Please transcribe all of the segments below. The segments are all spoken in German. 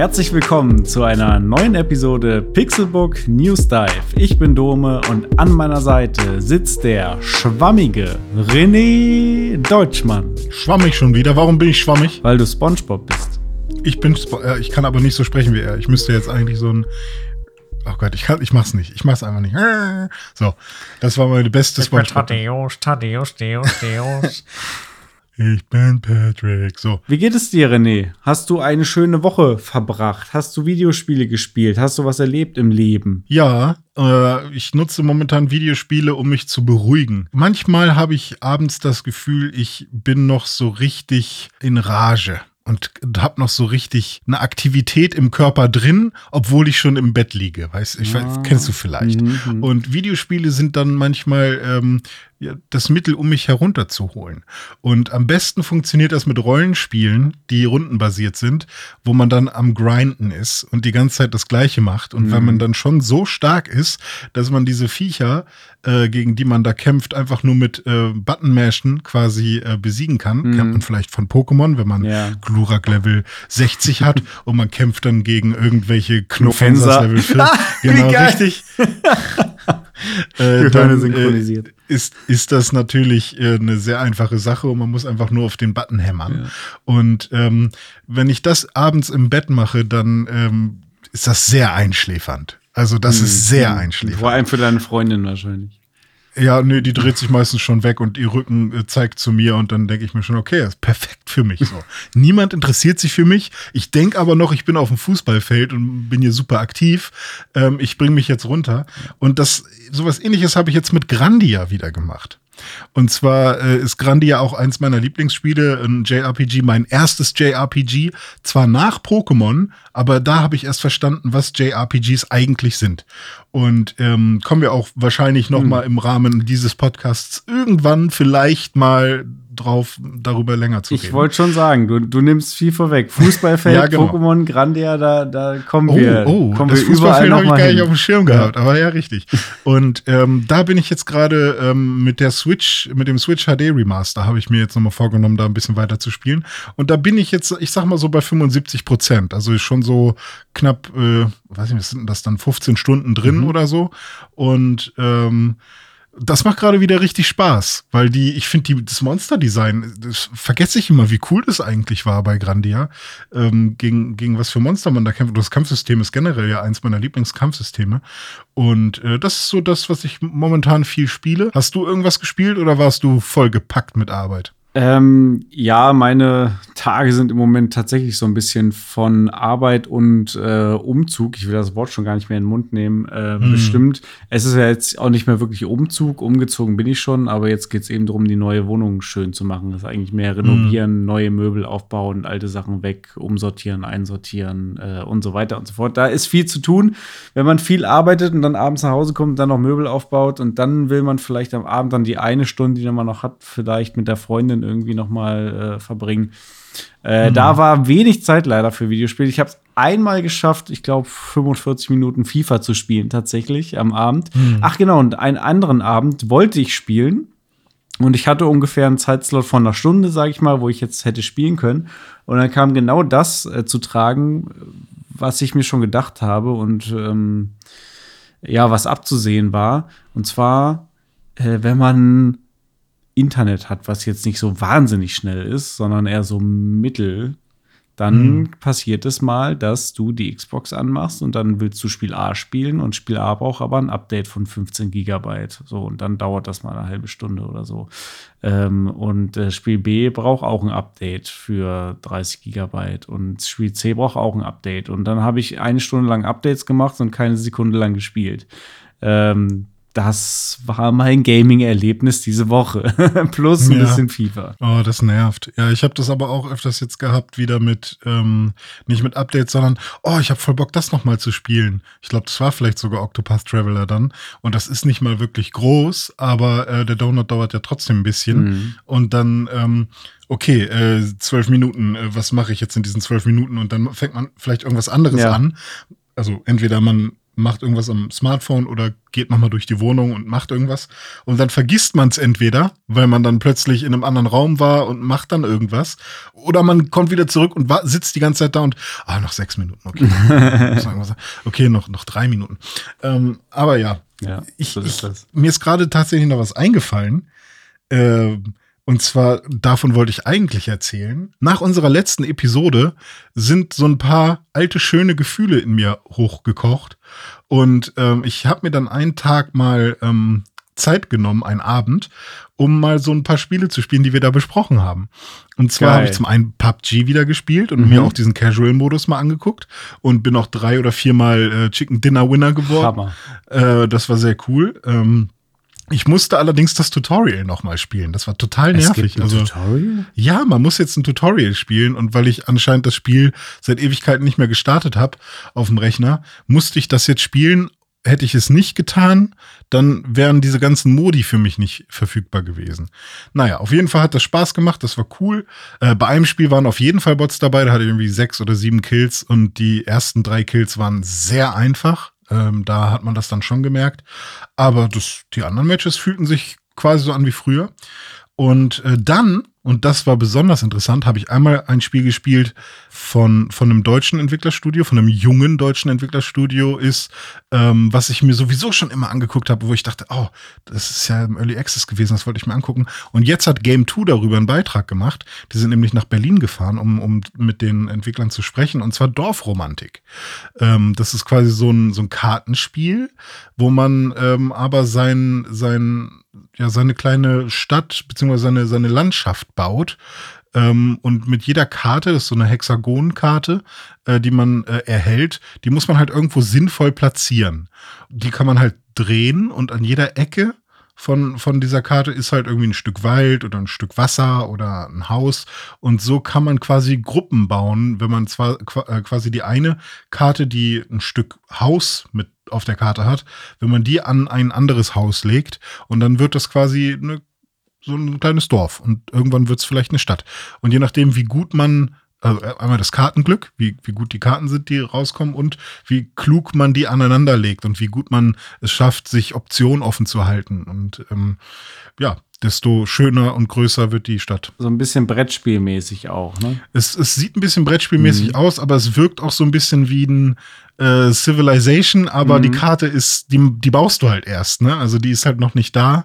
Herzlich willkommen zu einer neuen Episode Pixelbook News Dive. Ich bin Dome und an meiner Seite sitzt der schwammige René Deutschmann. Schwammig schon wieder. Warum bin ich schwammig? Weil du SpongeBob bist. Ich bin, Spo äh, ich kann aber nicht so sprechen wie er. Ich müsste jetzt eigentlich so ein Oh Gott, ich, kann, ich mach's nicht. Ich mach's einfach nicht. So, das war meine beste SpongeBob. Tadeus, Tadeus, Deus, Deus. Ich bin Patrick. So. Wie geht es dir, René? Hast du eine schöne Woche verbracht? Hast du Videospiele gespielt? Hast du was erlebt im Leben? Ja, äh, ich nutze momentan Videospiele, um mich zu beruhigen. Manchmal habe ich abends das Gefühl, ich bin noch so richtig in Rage und habe noch so richtig eine Aktivität im Körper drin, obwohl ich schon im Bett liege. Weißt ich ah. weiß, kennst du vielleicht. Mhm, mhm. Und Videospiele sind dann manchmal ähm, ja, das Mittel, um mich herunterzuholen. Und am besten funktioniert das mit Rollenspielen, die rundenbasiert sind, wo man dann am Grinden ist und die ganze Zeit das Gleiche macht. Und mhm. wenn man dann schon so stark ist, dass man diese Viecher, äh, gegen die man da kämpft, einfach nur mit äh, Button-Mashen quasi äh, besiegen kann, mhm. kennt man vielleicht von Pokémon, wenn man ja. Glurak Level 60 hat und man kämpft dann gegen irgendwelche Knuffensers Level 4. genau, richtig. äh, äh, synchronisiert. ist, ist das natürlich äh, eine sehr einfache Sache und man muss einfach nur auf den Button hämmern. Ja. Und ähm, wenn ich das abends im Bett mache, dann ähm, ist das sehr einschläfernd. Also das mhm. ist sehr einschläfernd. Vor allem für deine Freundin wahrscheinlich. Ja, nee, die dreht sich meistens schon weg und ihr Rücken äh, zeigt zu mir und dann denke ich mir schon, okay, das ist perfekt für mich. So. Niemand interessiert sich für mich. Ich denke aber noch, ich bin auf dem Fußballfeld und bin hier super aktiv. Ähm, ich bringe mich jetzt runter. Und das, sowas ähnliches habe ich jetzt mit Grandia wieder gemacht. Und zwar äh, ist Grandia auch eins meiner Lieblingsspiele, ein JRPG, mein erstes JRPG, zwar nach Pokémon, aber da habe ich erst verstanden, was JRPGs eigentlich sind. Und ähm, kommen wir auch wahrscheinlich noch hm. mal im Rahmen dieses Podcasts irgendwann vielleicht mal drauf, darüber länger zu reden. Ich wollte schon sagen, du, du nimmst viel vorweg. Fußballfeld, ja, genau. Pokémon, Grandia, da, da kommen oh, wir. Oh, kommen das Fußballfeld habe ich gar hin. nicht auf dem Schirm gehabt, aber ja, richtig. Und ähm, da bin ich jetzt gerade ähm, mit der Switch, mit dem Switch HD Remaster, habe ich mir jetzt nochmal vorgenommen, da ein bisschen weiter zu spielen. Und da bin ich jetzt, ich sag mal so bei 75 Prozent. Also schon so knapp, äh, weiß ich nicht, sind das dann 15 Stunden drin mhm. oder so. Und ähm, das macht gerade wieder richtig Spaß, weil die, ich finde das Monster-Design, das vergesse ich immer, wie cool das eigentlich war bei Grandia, ähm, gegen, gegen was für Monster man da kämpft. Das Kampfsystem ist generell ja eins meiner Lieblingskampfsysteme. Und äh, das ist so das, was ich momentan viel spiele. Hast du irgendwas gespielt oder warst du voll gepackt mit Arbeit? Ähm, ja, meine Tage sind im Moment tatsächlich so ein bisschen von Arbeit und äh, Umzug, ich will das Wort schon gar nicht mehr in den Mund nehmen, äh, mhm. bestimmt. Es ist ja jetzt auch nicht mehr wirklich Umzug, umgezogen bin ich schon, aber jetzt geht es eben darum, die neue Wohnung schön zu machen. Das ist eigentlich mehr renovieren, mhm. neue Möbel aufbauen, alte Sachen weg, umsortieren, einsortieren äh, und so weiter und so fort. Da ist viel zu tun. Wenn man viel arbeitet und dann abends nach Hause kommt und dann noch Möbel aufbaut und dann will man vielleicht am Abend dann die eine Stunde, die man noch hat, vielleicht mit der Freundin irgendwie noch mal äh, verbringen. Äh, mhm. Da war wenig Zeit leider für Videospiele. Ich habe es einmal geschafft, ich glaube 45 Minuten FIFA zu spielen tatsächlich am Abend. Mhm. Ach genau, und einen anderen Abend wollte ich spielen. Und ich hatte ungefähr einen Zeitslot von einer Stunde, sage ich mal, wo ich jetzt hätte spielen können. Und dann kam genau das äh, zu tragen, was ich mir schon gedacht habe und ähm, ja, was abzusehen war. Und zwar, äh, wenn man Internet hat, was jetzt nicht so wahnsinnig schnell ist, sondern eher so mittel, dann mhm. passiert es mal, dass du die Xbox anmachst und dann willst du Spiel A spielen und Spiel A braucht aber ein Update von 15 Gigabyte. So, und dann dauert das mal eine halbe Stunde oder so. Ähm, und äh, Spiel B braucht auch ein Update für 30 Gigabyte und Spiel C braucht auch ein Update. Und dann habe ich eine Stunde lang Updates gemacht und keine Sekunde lang gespielt. Ähm, das war mein Gaming-Erlebnis diese Woche. Plus ein Ja. bisschen FIFA. Oh, das nervt. Ja, ich habe das aber auch öfters jetzt gehabt, wieder mit, ähm, nicht mit Updates, sondern, oh, ich habe voll Bock, das nochmal zu spielen. Ich glaube, das war vielleicht sogar Octopath Traveler dann. Und das ist nicht mal wirklich groß, aber äh, der Download dauert ja trotzdem ein bisschen. Mhm. Und dann, ähm, okay, äh, zwölf Minuten, äh, was mache ich jetzt in diesen zwölf Minuten? Und dann fängt man vielleicht irgendwas anderes Ja. an. Also entweder man macht irgendwas am Smartphone oder geht nochmal durch die Wohnung und macht irgendwas. Und dann vergisst man es entweder, weil man dann plötzlich in einem anderen Raum war und macht dann irgendwas. Oder man kommt wieder zurück und sitzt die ganze Zeit da und, ah, noch sechs Minuten, okay. Okay, noch, noch drei Minuten. Ähm, aber ja, Ja, ich, so ist ich, das. mir ist gerade tatsächlich noch was eingefallen. Ähm, und zwar, davon wollte ich eigentlich erzählen. Nach unserer letzten Episode sind so ein paar alte, schöne Gefühle in mir hochgekocht. Und ähm, ich habe mir dann einen Tag mal ähm, Zeit genommen, einen Abend, um mal so ein paar Spiele zu spielen, die wir da besprochen haben. Und zwar habe ich zum einen PUBG wieder gespielt und Mhm. mir auch diesen Casual-Modus mal angeguckt und bin auch drei oder viermal äh, Chicken Dinner Winner geworden. Hammer. Äh, das war sehr cool. Ähm, ich musste allerdings das Tutorial nochmal spielen. Das war total Es nervig. gibt ein Also, Tutorial? ja, man muss jetzt ein Tutorial spielen und weil ich anscheinend das Spiel seit Ewigkeiten nicht mehr gestartet habe auf dem Rechner, musste ich das jetzt spielen. Hätte ich es nicht getan, dann wären diese ganzen Modi für mich nicht verfügbar gewesen. Naja, auf jeden Fall hat das Spaß gemacht, das war cool. Äh, bei einem Spiel waren auf jeden Fall Bots dabei, da hatte ich irgendwie sechs oder sieben Kills und die ersten drei Kills waren sehr einfach. Ähm, da hat man das dann schon gemerkt. Aber das, die anderen Matches fühlten sich quasi so an wie früher. Und äh, dann, und das war besonders interessant, habe ich einmal ein Spiel gespielt von, von einem deutschen Entwicklerstudio, von einem jungen deutschen Entwicklerstudio ist, ähm, was ich mir sowieso schon immer angeguckt habe, wo ich dachte, oh, das ist ja im Early Access gewesen, das wollte ich mir angucken. Und jetzt hat Game 2 darüber einen Beitrag gemacht. Die sind nämlich nach Berlin gefahren, um, um mit den Entwicklern zu sprechen, und zwar Dorfromantik. Ähm, das ist quasi so ein, so ein Kartenspiel, wo man ähm, aber sein, sein, ja, seine kleine Stadt beziehungsweise seine, seine Landschaft baut. Ähm, und mit jeder Karte, das ist so eine Hexagonkarte, äh, die man äh, erhält, die muss man halt irgendwo sinnvoll platzieren. Die kann man halt drehen und an jeder Ecke von, von dieser Karte ist halt irgendwie ein Stück Wald oder ein Stück Wasser oder ein Haus. Und so kann man quasi Gruppen bauen, wenn man zwar äh, quasi die eine Karte, die ein Stück Haus mit auf der Karte hat, wenn man die an ein anderes Haus legt und dann wird das quasi eine, so ein kleines Dorf und irgendwann wird es vielleicht eine Stadt. Und je nachdem, wie gut man, also einmal das Kartenglück, wie, wie gut die Karten sind, die rauskommen und wie klug man die aneinander legt und wie gut man es schafft, sich Optionen offen zu halten. Und ähm, ja, desto schöner und größer wird die Stadt. So ein bisschen Brettspielmäßig auch, ne? Es, es sieht ein bisschen Brettspielmäßig Mhm. aus, aber es wirkt auch so ein bisschen wie ein äh, Civilization, aber Mhm. die Karte ist, die, die baust du halt erst, ne? Also die ist halt noch nicht da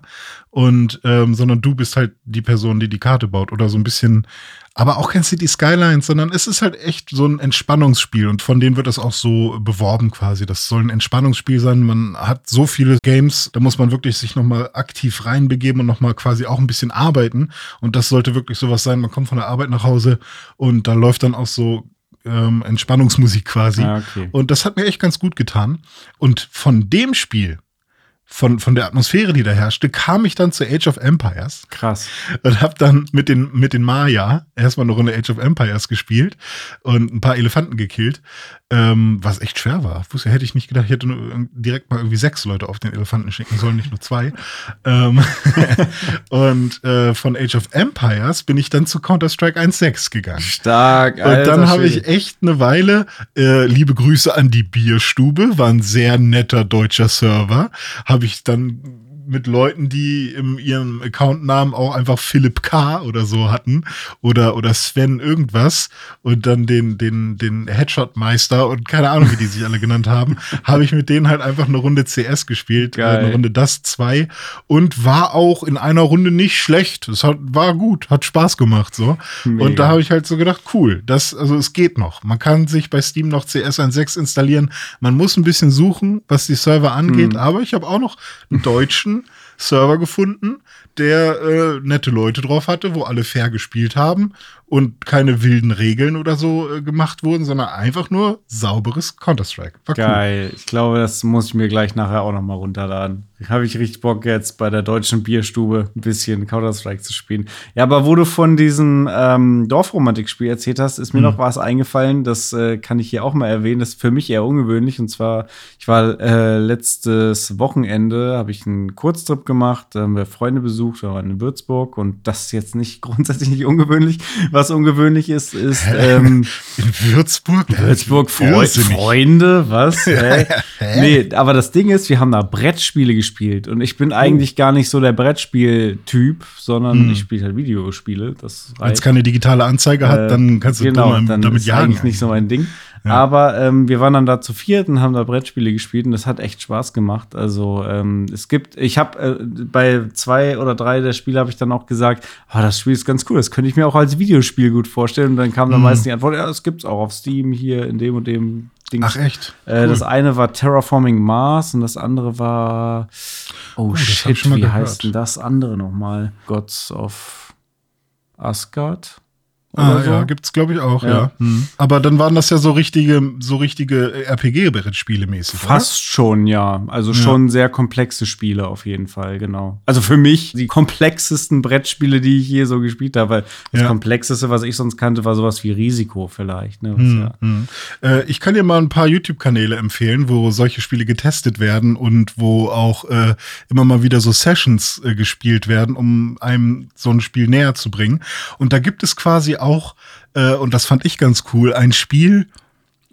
und ähm, sondern du bist halt die Person, die die Karte baut oder so ein bisschen, aber auch kein City Skylines, sondern es ist halt echt so ein Entspannungsspiel und von denen wird das auch so beworben quasi. Das soll ein Entspannungsspiel sein. Man hat so viele Games, da muss man wirklich sich nochmal aktiv reinbegeben und nochmal quasi auch ein bisschen arbeiten. Und das sollte wirklich sowas sein. Man kommt von der Arbeit nach Hause und da läuft dann auch so ähm, Entspannungsmusik quasi. Ja, okay. Und das hat mir echt ganz gut getan. Und von dem Spiel, von, von der Atmosphäre, die da herrschte, kam ich dann zu Age of Empires Krass. und habe dann mit den, mit den Maya erstmal eine Runde Age of Empires gespielt und ein paar Elefanten gekillt, ähm, was echt schwer war. Wusste, hätte ich nicht gedacht, ich hätte direkt mal irgendwie sechs Leute auf den Elefanten schicken sollen, nicht nur zwei. ähm, und äh, von Age of Empires bin ich dann zu Counter-Strike 1.6 gegangen. Stark. Und dann alter habe ich echt eine Weile, äh, liebe Grüße an die Bierstube, war ein sehr netter deutscher Server, habe ich dann mit Leuten, die in ihrem Accountnamen auch einfach Philipp K. oder so hatten oder, oder Sven irgendwas und dann den, den, den Headshot-Meister und keine Ahnung, wie die sich alle genannt haben, habe ich mit denen halt einfach eine Runde CS gespielt, äh, Geil. eine Runde Das 2 und war auch in einer Runde nicht schlecht. Es hat, war gut, hat Spaß gemacht so. Mega. Und da habe ich halt so gedacht, cool, das, also es geht noch. Man kann sich bei Steam noch CS 1.6 installieren. Man muss ein bisschen suchen, was die Server angeht, Mhm. aber ich habe auch noch einen deutschen Server gefunden, der äh, nette Leute drauf hatte, wo alle fair gespielt haben und keine wilden Regeln oder so äh, gemacht wurden, sondern einfach nur sauberes Counter-Strike. Geil. Cool. Ich glaube, das muss ich mir gleich nachher auch noch mal runterladen. Habe ich richtig Bock jetzt bei der deutschen Bierstube ein bisschen Counter-Strike zu spielen. Ja, aber wo du von diesem ähm, Dorfromantik-Spiel erzählt hast, ist mir mhm. noch was eingefallen. Das äh, kann ich hier auch mal erwähnen. Das ist für mich eher ungewöhnlich. Und zwar, ich war äh, letztes Wochenende, habe ich einen Kurztrip gemacht, haben wir Freunde besucht, wir waren in Würzburg. Und das ist jetzt nicht grundsätzlich nicht ungewöhnlich. Was ungewöhnlich ist, ist ähm, in Würzburg. Würzburg Fre Freunde, was? Hä? nee, aber das Ding ist, wir haben da Brettspiele gespielt und ich bin oh. eigentlich gar nicht so der Brettspiel-Typ, sondern hm. ich spiele halt Videospiele. Wenn es keine digitale Anzeige hat, dann kannst du genau, dann damit ist jagen. Eigentlich nicht so mein Ding. Aber ähm, wir waren dann da zu viert und haben da Brettspiele gespielt und das hat echt Spaß gemacht. Also ähm, es gibt, ich habe äh, bei zwei oder drei der Spiele habe ich dann auch gesagt, oh, das Spiel ist ganz cool, das könnte ich mir auch als Videospiel gut vorstellen. Und dann kam dann mhm. meistens die Antwort, ja, das gibt's auch auf Steam hier in dem und dem Ding. Ach echt? Äh, cool. Das eine war Terraforming Mars und das andere war, oh, oh shit, wie gehört. heißt denn das andere nochmal? Gods of Asgard? Ah, so. ja, gibt's glaube ich auch, ja. ja. Hm. Aber dann waren das ja so richtige, so richtige RPG-Brettspiele mäßig. Fast oder? schon, ja. Also ja. schon sehr komplexe Spiele auf jeden Fall, genau. Also für mich die komplexesten Brettspiele, die ich je so gespielt habe. Weil das ja. komplexeste, was ich sonst kannte, war sowas wie Risiko vielleicht. Ne? Hm, hm. Äh, ich kann dir mal ein paar YouTube-Kanäle empfehlen, wo solche Spiele getestet werden und wo auch äh, immer mal wieder so Sessions äh, gespielt werden, um einem so ein Spiel näher zu bringen. Und da gibt es quasi auch, äh, und das fand ich ganz cool, ein Spiel,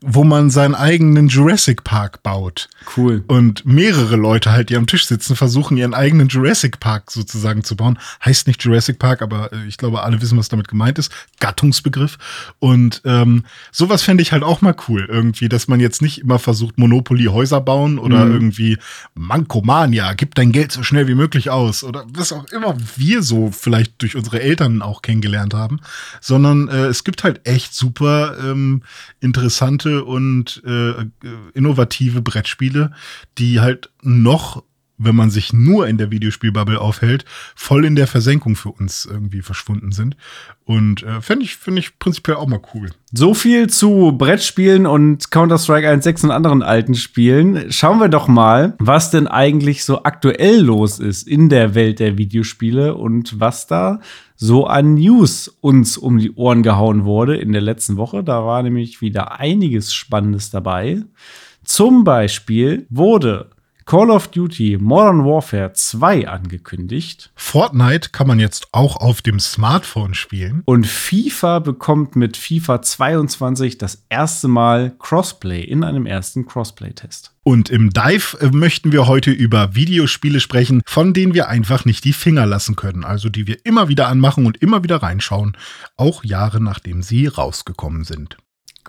wo man seinen eigenen Jurassic Park baut. Cool. Und mehrere Leute halt, die am Tisch sitzen, versuchen ihren eigenen Jurassic Park sozusagen zu bauen. Heißt nicht Jurassic Park, aber äh, ich glaube, alle wissen, was damit gemeint ist. Gattungsbegriff. Und ähm, sowas fände ich halt auch mal cool, irgendwie, dass man jetzt nicht immer versucht, Monopoly Häuser bauen oder mhm. irgendwie Mankomania, gib dein Geld so schnell wie möglich aus. Oder was auch immer wir so vielleicht durch unsere Eltern auch kennengelernt haben. Sondern äh, es gibt halt echt super ähm, interessante und äh, innovative Brettspiele, die halt noch wenn man sich nur in der Videospielbubble aufhält, voll in der Versenkung für uns irgendwie verschwunden sind. Und äh, finde ich, finde ich prinzipiell auch mal cool. So viel zu Brettspielen und Counter-Strike 1.6 und anderen alten Spielen. Schauen wir doch mal, was denn eigentlich so aktuell los ist in der Welt der Videospiele und was da so an News uns um die Ohren gehauen wurde in der letzten Woche. Da war nämlich wieder einiges Spannendes dabei. Zum Beispiel wurde Call of Duty Modern Warfare 2 angekündigt. Fortnite kann man jetzt auch auf dem Smartphone spielen. Und FIFA bekommt mit FIFA 22 das erste Mal Crossplay in einem ersten Crossplay-Test. Und im Dive äh, möchten wir heute über Videospiele sprechen, von denen wir einfach nicht die Finger lassen können. Also die wir immer wieder anmachen und immer wieder reinschauen, auch Jahre nachdem sie rausgekommen sind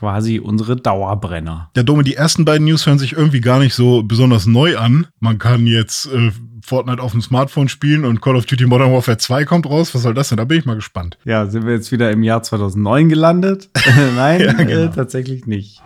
quasi unsere Dauerbrenner. Ja, Dome, die ersten beiden News hören sich irgendwie gar nicht so besonders neu an. Man kann jetzt äh, Fortnite auf dem Smartphone spielen und Call of Duty Modern Warfare 2 kommt raus. Was soll das denn? Da bin ich mal gespannt. Ja, sind wir jetzt wieder im Jahr 2009 gelandet? Nein, ja, genau. äh, tatsächlich nicht.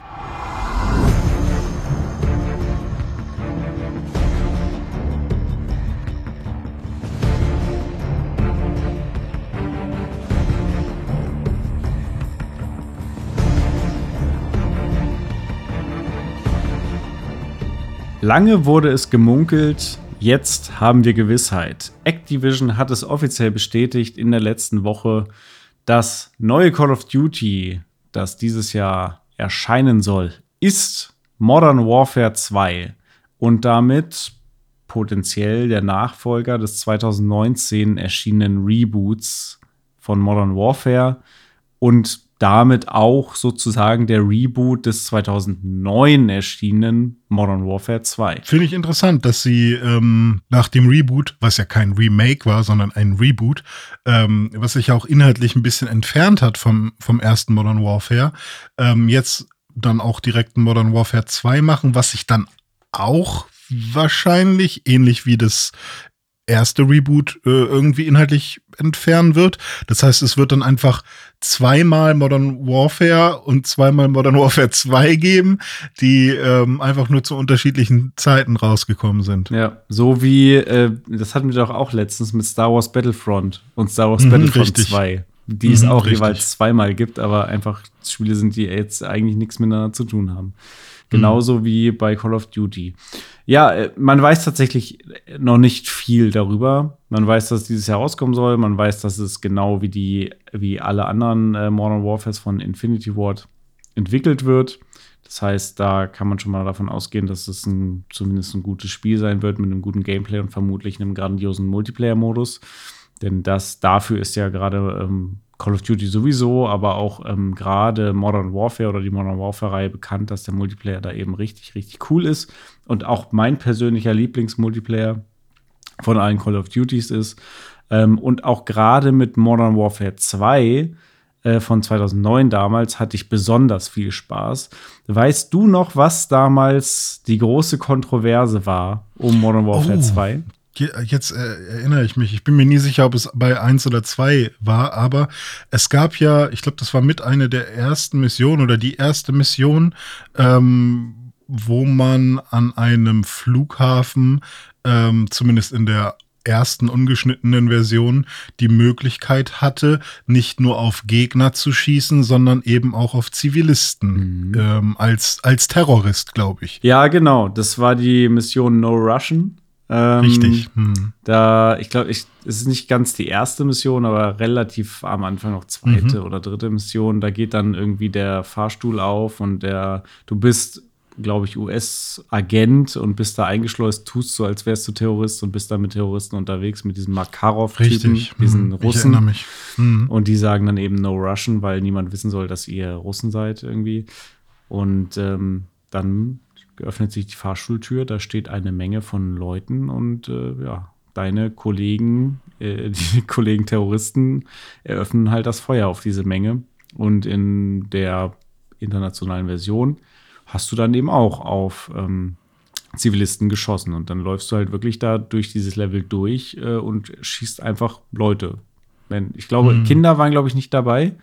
Lange wurde es gemunkelt, jetzt haben wir Gewissheit. Activision hat es offiziell bestätigt in der letzten Woche, das neue Call of Duty, das dieses Jahr erscheinen soll, ist Modern Warfare 2 und damit potenziell der Nachfolger des 2019 erschienenen Reboots von Modern Warfare und damit auch sozusagen der Reboot des 2009 erschienenen Modern Warfare 2. Finde ich interessant, dass sie ähm, nach dem Reboot, was ja kein Remake war, sondern ein Reboot, ähm, was sich auch inhaltlich ein bisschen entfernt hat vom, vom ersten Modern Warfare, ähm, jetzt dann auch direkt Modern Warfare 2 machen, was sich dann auch wahrscheinlich ähnlich wie das erste Reboot äh, irgendwie inhaltlich entfernen wird. Das heißt, es wird dann einfach zweimal Modern Warfare und zweimal Modern Warfare 2 geben, die ähm, einfach nur zu unterschiedlichen Zeiten rausgekommen sind. Ja, so wie, äh, das hatten wir doch auch letztens mit Star Wars Battlefront und Star Wars mhm, Battlefront richtig. 2, die es mhm, auch richtig. jeweils zweimal gibt, aber einfach Spiele sind, die jetzt eigentlich nichts miteinander zu tun haben. Genauso mhm. wie bei Call of Duty. Ja, äh, man weiß tatsächlich noch nicht viel darüber. Man weiß, dass dieses Jahr rauskommen soll. Man weiß, dass es genau wie die, wie alle anderen äh, Modern Warfares von Infinity Ward entwickelt wird. Das heißt, da kann man schon mal davon ausgehen, dass es ein, zumindest ein gutes Spiel sein wird mit einem guten Gameplay und vermutlich einem grandiosen Multiplayer-Modus. Denn das dafür ist ja gerade ähm, Call of Duty sowieso, aber auch ähm, gerade Modern Warfare oder die Modern Warfare-Reihe bekannt, dass der Multiplayer da eben richtig, richtig cool ist. Und auch mein persönlicher Lieblingsmultiplayer von allen Call of Duties ist. Ähm, und auch gerade mit Modern Warfare 2 äh, von 2009 damals hatte ich besonders viel Spaß. Weißt du noch, was damals die große Kontroverse war um Modern Warfare oh, 2? Jetzt äh, erinnere ich mich, ich bin mir nie sicher, ob es bei 1 oder 2 war, aber es gab ja, ich glaube, das war mit einer der ersten Missionen oder die erste Mission, ähm, wo man an einem Flughafen, ähm, zumindest in der ersten ungeschnittenen Version die Möglichkeit hatte, nicht nur auf Gegner zu schießen, sondern eben auch auf Zivilisten mhm. ähm, als, als Terrorist, glaube ich. Ja, genau. Das war die Mission No Russian. Ähm, Richtig. Hm. Da, ich glaube, es ist nicht ganz die erste Mission, aber relativ am Anfang noch zweite mhm. oder dritte Mission. Da geht dann irgendwie der Fahrstuhl auf und der, du bist, glaube ich, US-Agent und bist da eingeschleust, tust so, als wärst du Terrorist und bist da mit Terroristen unterwegs, mit diesem Makarov-Typen, diesen mhm. Russen. Mhm. Und die sagen dann eben No Russian, weil niemand wissen soll, dass ihr Russen seid irgendwie. Und ähm, dann öffnet sich die Fahrstuhltür, da steht eine Menge von Leuten und äh, ja, deine Kollegen, äh, die Kollegen Terroristen eröffnen halt das Feuer auf diese Menge. Und in der internationalen Version hast du dann eben auch auf ähm, Zivilisten geschossen. Und dann läufst du halt wirklich da durch dieses Level durch äh, und schießt einfach Leute. Ich glaube, mhm. Kinder waren, glaube ich, nicht dabei.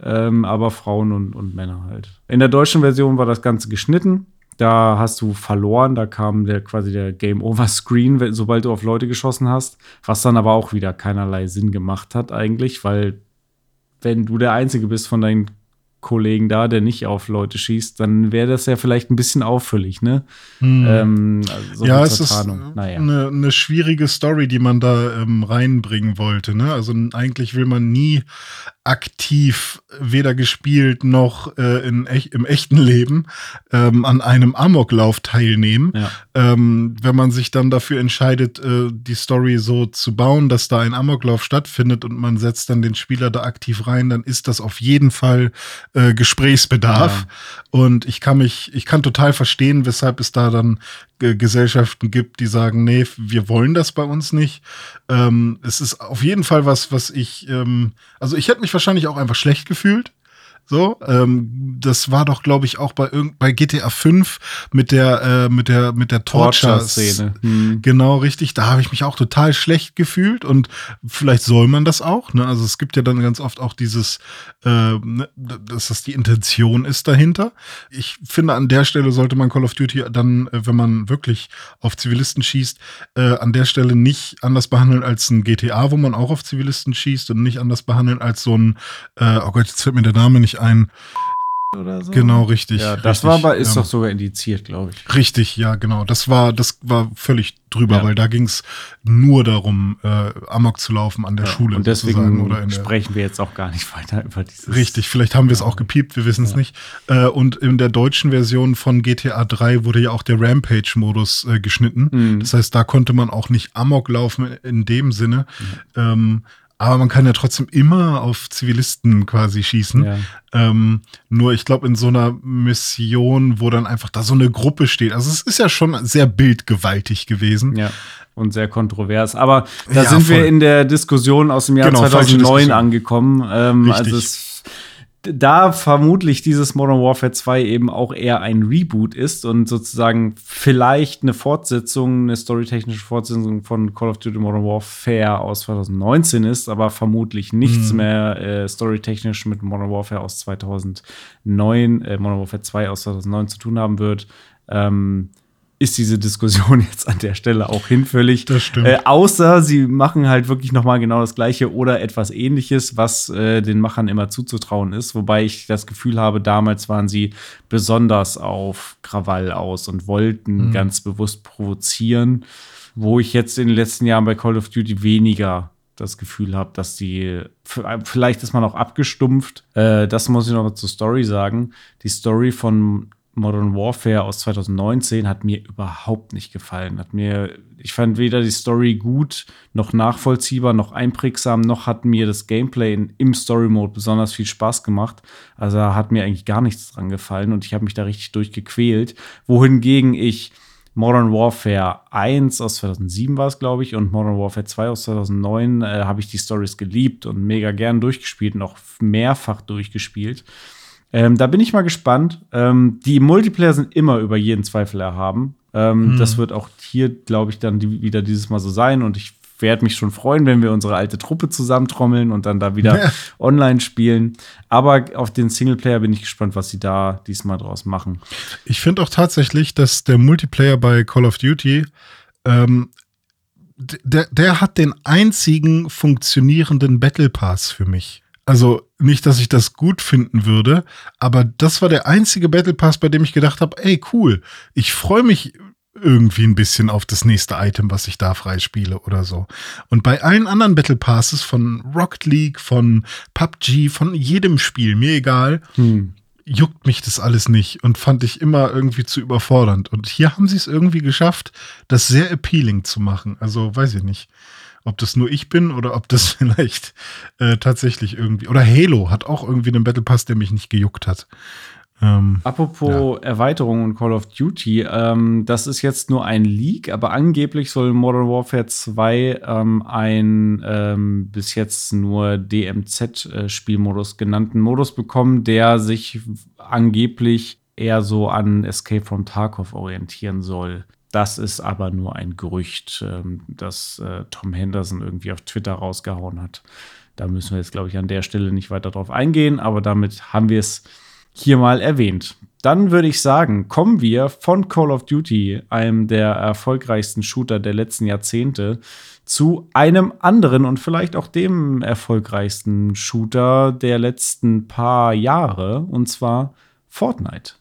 Ähm, aber Frauen und, und Männer halt. In der deutschen Version war das Ganze geschnitten. Da hast du verloren, da kam der quasi der Game Over Screen, sobald du auf Leute geschossen hast, was dann aber auch wieder keinerlei Sinn gemacht hat eigentlich, weil wenn du der einzige bist von deinen Kollegen da, der nicht auf Leute schießt, dann wäre das ja vielleicht ein bisschen auffällig, ne? Hm. Ähm, also so ja, es ist naja. eine, eine, schwierige Story, die man da ähm, reinbringen wollte, ne? Also eigentlich will man nie aktiv weder gespielt noch äh, in, im echten Leben ähm, an einem Amoklauf teilnehmen. Ja. Ähm, wenn man sich dann dafür entscheidet, äh, die Story so zu bauen, dass da ein Amoklauf stattfindet und man setzt dann den Spieler da aktiv rein, dann ist das auf jeden Fall äh, Gesprächsbedarf. Ja. Und ich kann mich, ich kann total verstehen, weshalb es da dann Gesellschaften gibt, die sagen, nee, wir wollen das bei uns nicht. Ähm, es ist auf jeden Fall was, was ich, ähm, also ich hätte mich wahrscheinlich auch einfach schlecht gefühlt, so, ähm, das war doch, glaube ich, auch bei bei GTA 5 mit der äh, mit der mit der Torture-Szene. Hm. Genau, richtig. Da habe ich mich auch total schlecht gefühlt und vielleicht soll man das auch. Ne? Also es gibt ja dann ganz oft auch dieses, äh, ne, dass das die Intention ist dahinter. Ich finde, an der Stelle sollte man Call of Duty dann, äh, wenn man wirklich auf Zivilisten schießt, äh, an der Stelle nicht anders behandeln als ein GTA, wo man auch auf Zivilisten schießt und nicht anders behandeln als so ein, äh, oh Gott, jetzt fällt mir der Name nicht ein. Oder so. Genau, richtig. Ja, das richtig, war aber, ist ja. doch sogar indiziert, glaube ich. Richtig, ja, genau. Das war, das war völlig drüber, ja. weil da ging es nur darum, äh, Amok zu laufen an der ja, Schule. Und deswegen oder sprechen wir jetzt auch gar nicht weiter über dieses. Richtig, vielleicht haben wir es auch gepiept, wir wissen es nicht. Äh, und in der deutschen Version von GTA 3 wurde ja auch der Rampage-Modus äh, geschnitten. Mhm. Das heißt, da konnte man auch nicht Amok laufen in dem Sinne. Mhm. Ähm, aber man kann ja trotzdem immer auf Zivilisten quasi schießen. Ja. Ähm, nur ich glaube, in so einer Mission, wo dann einfach da so eine Gruppe steht. Also es ist ja schon sehr bildgewaltig gewesen. Ja. Und sehr kontrovers. Aber da ja, sind voll. wir in der Diskussion aus dem Jahr genau, 2009 angekommen. Ähm, also es da vermutlich dieses Modern Warfare 2 eben auch eher ein Reboot ist und sozusagen vielleicht eine Fortsetzung, eine storytechnische Fortsetzung von Call of Duty Modern Warfare aus 2019 ist, aber vermutlich nichts mhm. mehr äh, storytechnisch mit Modern Warfare aus 2009, äh, Modern Warfare 2 aus 2009 zu tun haben wird. Ähm, ist diese Diskussion jetzt an der Stelle auch hinfällig. Das stimmt. Äh, außer sie machen halt wirklich noch mal genau das Gleiche oder etwas Ähnliches, was äh, den Machern immer zuzutrauen ist. Wobei ich das Gefühl habe, damals waren sie besonders auf Krawall aus und wollten mhm. ganz bewusst provozieren, wo ich jetzt in den letzten Jahren bei Call of Duty weniger das Gefühl habe, dass die vielleicht ist man auch abgestumpft. Äh, das muss ich noch zur Story sagen. Die Story von Modern Warfare aus 2019 hat mir überhaupt nicht gefallen. Hat mir, ich fand weder die Story gut, noch nachvollziehbar, noch einprägsam, noch hat mir das Gameplay in, im Story Mode besonders viel Spaß gemacht. Also hat mir eigentlich gar nichts dran gefallen und ich habe mich da richtig durchgequält. Wohingegen ich Modern Warfare 1 aus 2007 war es, glaube ich, und Modern Warfare 2 aus 2009 äh, habe ich die Stories geliebt und mega gern durchgespielt und auch mehrfach durchgespielt. Ähm, da bin ich mal gespannt. Ähm, die Multiplayer sind immer über jeden Zweifel erhaben. Ähm, hm. Das wird auch hier, glaube ich, dann die, wieder dieses Mal so sein. Und ich werde mich schon freuen, wenn wir unsere alte Truppe zusammentrommeln und dann da wieder ja. online spielen. Aber auf den Singleplayer bin ich gespannt, was sie da diesmal draus machen. Ich finde auch tatsächlich, dass der Multiplayer bei Call of Duty ähm, der, der hat den einzigen funktionierenden Battle Pass für mich. Also nicht, dass ich das gut finden würde, aber das war der einzige Battle Pass, bei dem ich gedacht habe, ey, cool, ich freue mich irgendwie ein bisschen auf das nächste Item, was ich da freispiele oder so. Und bei allen anderen Battle Passes von Rocket League, von PUBG, von jedem Spiel, mir egal, hm. juckt mich das alles nicht und fand ich immer irgendwie zu überfordernd. Und hier haben sie es irgendwie geschafft, das sehr appealing zu machen. Also weiß ich nicht. Ob das nur ich bin oder ob das vielleicht äh, tatsächlich irgendwie. Oder Halo hat auch irgendwie einen Battle Pass, der mich nicht gejuckt hat. Ähm, Apropos ja. Erweiterung und Call of Duty, ähm, das ist jetzt nur ein Leak, aber angeblich soll Modern Warfare 2 ähm, ein ähm, bis jetzt nur DMZ-Spielmodus genannten Modus bekommen, der sich angeblich eher so an Escape from Tarkov orientieren soll. Das ist aber nur ein Gerücht, ähm, das äh, Tom Henderson irgendwie auf Twitter rausgehauen hat. Da müssen wir jetzt, glaube ich, an der Stelle nicht weiter drauf eingehen, aber damit haben wir es hier mal erwähnt. Dann würde ich sagen, kommen wir von Call of Duty, einem der erfolgreichsten Shooter der letzten Jahrzehnte, zu einem anderen und vielleicht auch dem erfolgreichsten Shooter der letzten paar Jahre, und zwar Fortnite.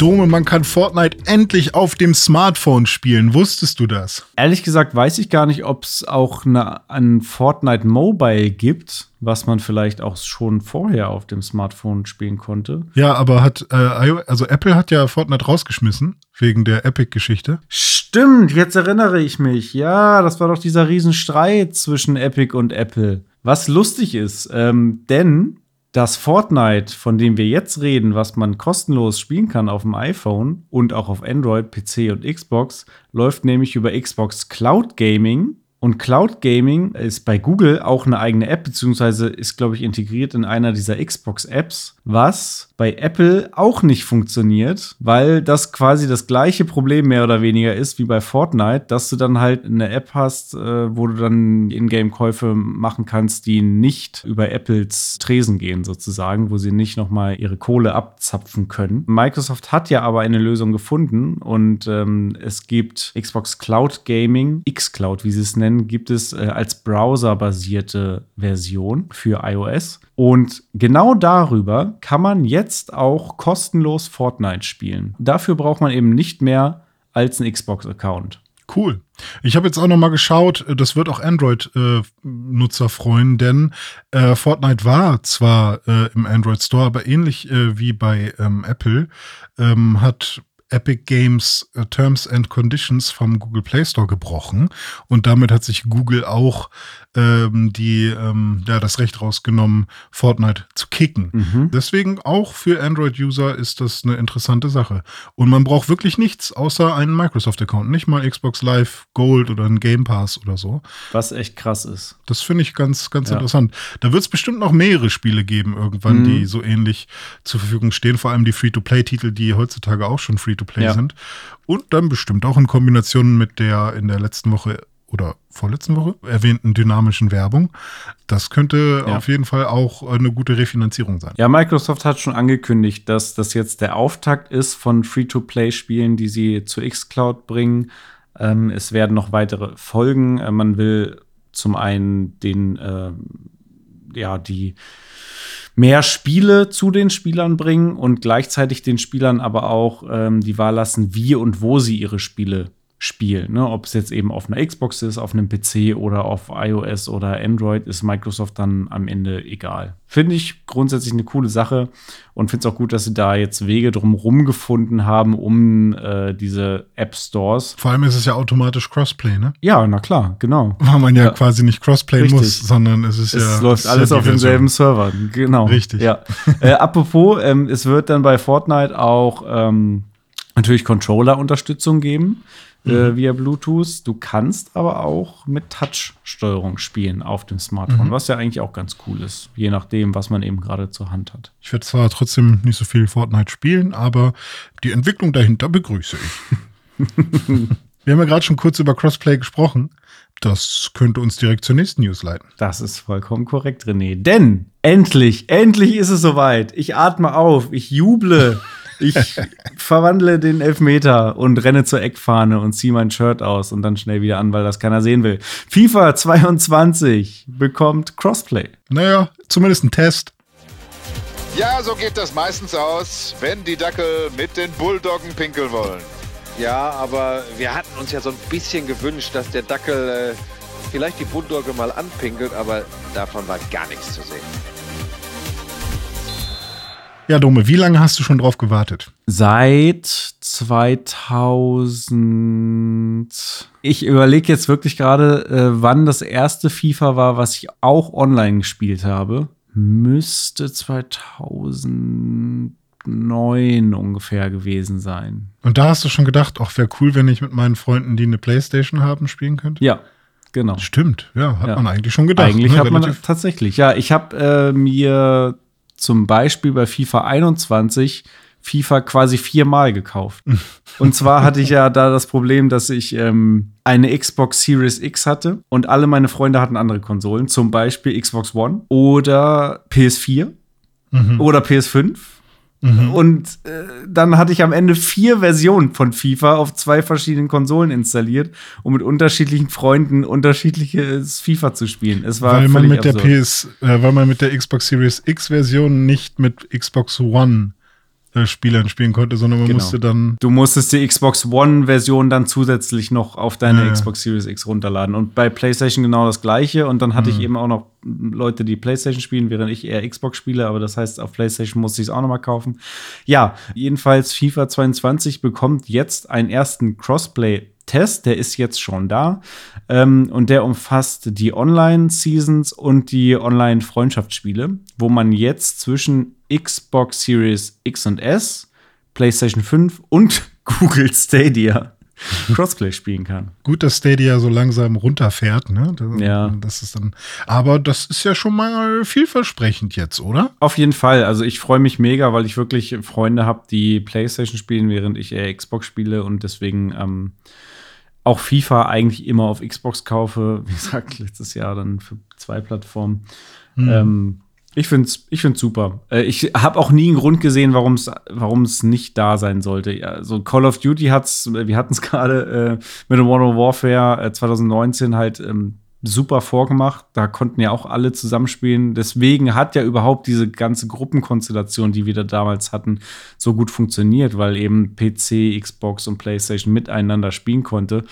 Dome, man kann Fortnite endlich auf dem Smartphone spielen. Wusstest du das? Ehrlich gesagt weiß ich gar nicht, ob es auch eine, ein Fortnite Mobile gibt, was man vielleicht auch schon vorher auf dem Smartphone spielen konnte. Ja, aber hat, äh, also Apple hat ja Fortnite rausgeschmissen, wegen der Epic-Geschichte. Stimmt, jetzt erinnere ich mich. Ja, das war doch dieser Riesenstreit zwischen Epic und Apple. Was lustig ist, ähm, denn das Fortnite, von dem wir jetzt reden, was man kostenlos spielen kann auf dem iPhone und auch auf Android, PC und Xbox, läuft nämlich über Xbox Cloud Gaming. Und Cloud Gaming ist bei Google auch eine eigene App, beziehungsweise ist, glaube ich, integriert in einer dieser Xbox-Apps, was bei Apple auch nicht funktioniert, weil das quasi das gleiche Problem mehr oder weniger ist wie bei Fortnite, dass du dann halt eine App hast, äh, wo du dann Ingame-Käufe machen kannst, die nicht über Apples Tresen gehen, sozusagen, wo sie nicht nochmal ihre Kohle abzapfen können. Microsoft hat ja aber eine Lösung gefunden und ähm, es gibt Xbox Cloud Gaming, xCloud, wie sie es nennen gibt es äh, als browserbasierte Version für iOS. Und genau darüber kann man jetzt auch kostenlos Fortnite spielen. Dafür braucht man eben nicht mehr als einen Xbox-Account. Cool. Ich habe jetzt auch noch mal geschaut, äh, das wird auch Android-Nutzer äh, freuen, denn äh, Fortnite war zwar äh, im Android Store, aber ähnlich äh, wie bei ähm, Apple ähm, hat Epic Games äh, Terms and Conditions vom Google Play Store gebrochen und damit hat sich Google auch ähm, die ähm, ja das Recht rausgenommen, Fortnite zu kicken. Mhm. Deswegen auch für Android-User ist das eine interessante Sache. Und man braucht wirklich nichts außer einen Microsoft-Account, nicht mal Xbox Live Gold oder ein Game Pass oder so. Was echt krass ist. Das finde ich ganz, ganz Ja. interessant. Da wird es bestimmt noch mehrere Spiele geben irgendwann, Mhm. die so ähnlich zur Verfügung stehen. Vor allem die Free-to-Play-Titel, die heutzutage auch schon Free-to-Play Ja. sind. Und dann bestimmt auch in Kombination mit der in der letzten Woche oder vorletzten Woche erwähnten dynamischen Werbung. Das könnte Ja. auf jeden Fall auch eine gute Refinanzierung sein. Ja, Microsoft hat schon angekündigt, dass das jetzt der Auftakt ist von Free-to-Play-Spielen, die sie zu xCloud bringen. Ähm, es werden noch weitere Folgen. Äh, man will zum einen den, ähm, ja, die mehr Spiele zu den Spielern bringen und gleichzeitig den Spielern aber auch ähm, die Wahl lassen, wie und wo sie ihre Spiele spielen. Ne? Ob es jetzt eben auf einer Xbox ist, auf einem PC oder auf iOS oder Android, ist Microsoft dann am Ende egal. Finde ich grundsätzlich eine coole Sache und finde es auch gut, dass sie da jetzt Wege drumherum gefunden haben, um äh, diese App Stores. Vor allem ist es ja automatisch Crossplay, ne? Ja, na klar, genau. Weil man ja, Ja. quasi nicht Crossplay Richtig. muss, sondern es ist Es ja. läuft es ist alles ja auf demselben. Server. Genau. Richtig. Ja. äh, apropos, ähm, es wird dann bei Fortnite auch ähm, natürlich Controller-Unterstützung geben Mhm. äh, via Bluetooth. Du kannst aber auch mit Touch-Steuerung spielen auf dem Smartphone, Mhm. was ja eigentlich auch ganz cool ist, je nachdem, was man eben gerade zur Hand hat. Ich werde zwar trotzdem nicht so viel Fortnite spielen, aber die Entwicklung dahinter begrüße ich. Wir haben ja gerade schon kurz über Crossplay gesprochen. Das könnte uns direkt zur nächsten News leiten. Das ist vollkommen korrekt, René. Denn endlich, endlich ist es soweit. Ich atme auf, ich juble, ich verwandle den Elfmeter und renne zur Eckfahne und ziehe mein Shirt aus und dann schnell wieder an, weil das keiner sehen will. FIFA 22 bekommt Crossplay. Naja, zumindest ein Test. Ja, so geht das meistens aus, wenn die Dackel mit den Bulldoggen pinkeln wollen. Ja, aber wir hatten uns ja so ein bisschen gewünscht, dass der Dackel äh, vielleicht die Bulldogge mal anpinkelt, aber davon war gar nichts zu sehen. Ja, Dome, wie lange hast du schon drauf gewartet? Seit 2000. Ich überlege jetzt wirklich gerade, äh, wann das erste FIFA war, was ich auch online gespielt habe. Müsste 2009 ungefähr gewesen sein. Und da hast du schon gedacht, ach, wäre cool, wenn ich mit meinen Freunden, die eine Playstation haben, spielen könnte? Ja, genau. Stimmt, ja, hat Ja. man eigentlich schon gedacht. Eigentlich ne? hat man Relativ- tatsächlich, ja, ich habe äh, mir zum Beispiel bei FIFA 21 FIFA quasi viermal gekauft. Und zwar hatte ich ja da das Problem, dass ich ähm, eine Xbox Series X hatte und alle meine Freunde hatten andere Konsolen, zum Beispiel Xbox One oder PS4 Mhm. oder PS5. Und äh, dann hatte ich am Ende vier Versionen von FIFA auf zwei verschiedenen Konsolen installiert, um mit unterschiedlichen Freunden unterschiedliches FIFA zu spielen. Es war weil man mit der absurd. PS, äh, weil man mit der Xbox Series X Version nicht mit Xbox One Spielern spielen konnte, sondern man Genau. musste dann Du musstest die Xbox One-Version dann zusätzlich noch auf deine Ja. Xbox Series X runterladen. Und bei PlayStation genau das gleiche. Und dann hatte Mhm. ich eben auch noch Leute, die PlayStation spielen, während ich eher Xbox spiele. Aber das heißt, auf PlayStation musste ich es auch noch mal kaufen. Ja, jedenfalls FIFA 22 bekommt jetzt einen ersten Crossplay-Test. Der ist jetzt schon da. Ähm, und der umfasst die Online-Seasons und die Online-Freundschaftsspiele, wo man jetzt zwischen Xbox Series X und S, PlayStation 5 und Google Stadia Crossplay spielen kann. gut, dass Stadia so langsam runterfährt, ne? Da- Ja. Das ist dann, aber das ist ja schon mal vielversprechend jetzt, oder? Auf jeden Fall. Also ich freue mich mega, weil ich wirklich Freunde habe, die PlayStation spielen, während ich eher Xbox spiele und deswegen ähm, auch FIFA eigentlich immer auf Xbox kaufe. Wie gesagt, letztes Jahr dann für zwei Plattformen. Ähm, ich finde es ich find's super. Äh, ich habe auch nie einen Grund gesehen, warum es nicht da sein sollte. Also Call of Duty hat's, wir hatten es gerade äh, mit Modern Warfare äh, 2019 halt ähm, super vorgemacht. Da konnten ja auch alle zusammenspielen. Deswegen hat ja überhaupt diese ganze Gruppenkonstellation, die wir da damals hatten, so gut funktioniert, weil eben PC, Xbox und PlayStation miteinander spielen konnte.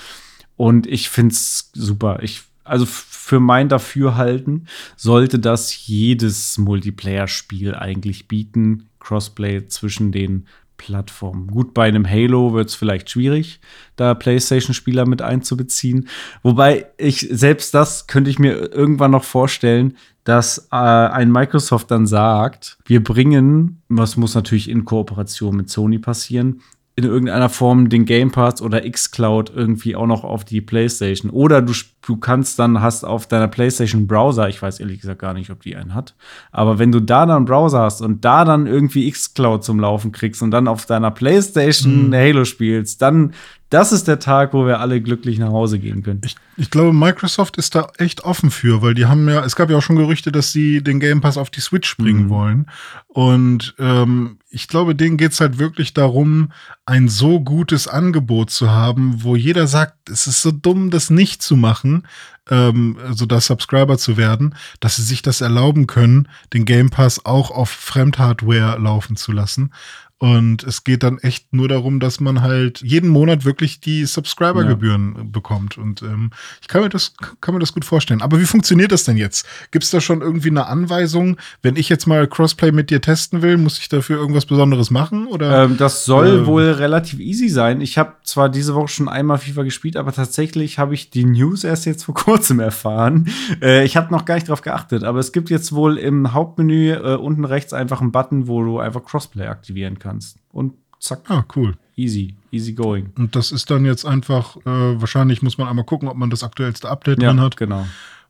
Und ich finde es super. Ich, also für mein Dafürhalten sollte das jedes Multiplayer-Spiel eigentlich bieten. Crossplay zwischen den Plattformen. Gut, bei einem Halo wird es vielleicht schwierig, da PlayStation-Spieler mit einzubeziehen. Wobei ich selbst das könnte ich mir irgendwann noch vorstellen, dass äh, ein Microsoft dann sagt, wir bringen, was muss natürlich in Kooperation mit Sony passieren, in irgendeiner Form den Game Pass oder xCloud irgendwie auch noch auf die PlayStation. Oder du, du kannst dann, hast auf deiner PlayStation Browser, ich weiß ehrlich gesagt gar nicht, ob die einen hat, aber wenn du da dann einen Browser hast und da dann irgendwie xCloud zum Laufen kriegst und dann auf deiner PlayStation mhm. Halo spielst, dann das ist der Tag, wo wir alle glücklich nach Hause gehen können. Ich, ich, glaube, Microsoft ist da echt offen für, weil die haben ja, es gab ja auch schon Gerüchte, dass sie den Game Pass auf die Switch bringen mhm. wollen. Und ähm, ich glaube, denen geht's halt wirklich darum, ein so gutes Angebot zu haben, wo jeder sagt, es ist so dumm, das nicht zu machen, ähm, also da Subscriber zu werden, dass sie sich das erlauben können, den Game Pass auch auf Fremdhardware laufen zu lassen. Und es geht dann echt nur darum, dass man halt jeden Monat wirklich die Subscriber-Gebühren ja. bekommt. Und ähm, ich kann mir, das, kann mir das gut vorstellen. Aber wie funktioniert das denn jetzt? Gibt es da schon irgendwie eine Anweisung? Wenn ich jetzt mal Crossplay mit dir testen will, muss ich dafür irgendwas Besonderes machen? Oder? Ähm, das soll äh, wohl relativ easy sein. Ich habe zwar diese Woche schon einmal FIFA gespielt, aber tatsächlich habe ich die News erst jetzt vor kurzem erfahren. Äh, ich habe noch gar nicht drauf geachtet, aber es gibt jetzt wohl im Hauptmenü äh, unten rechts einfach einen Button, wo du einfach Crossplay aktivieren kannst kannst. Und zack. Ah, cool. Easy, easy going. Und das ist dann jetzt einfach, äh, wahrscheinlich muss man einmal gucken, ob man das aktuellste Update ja, drin hat. Genau.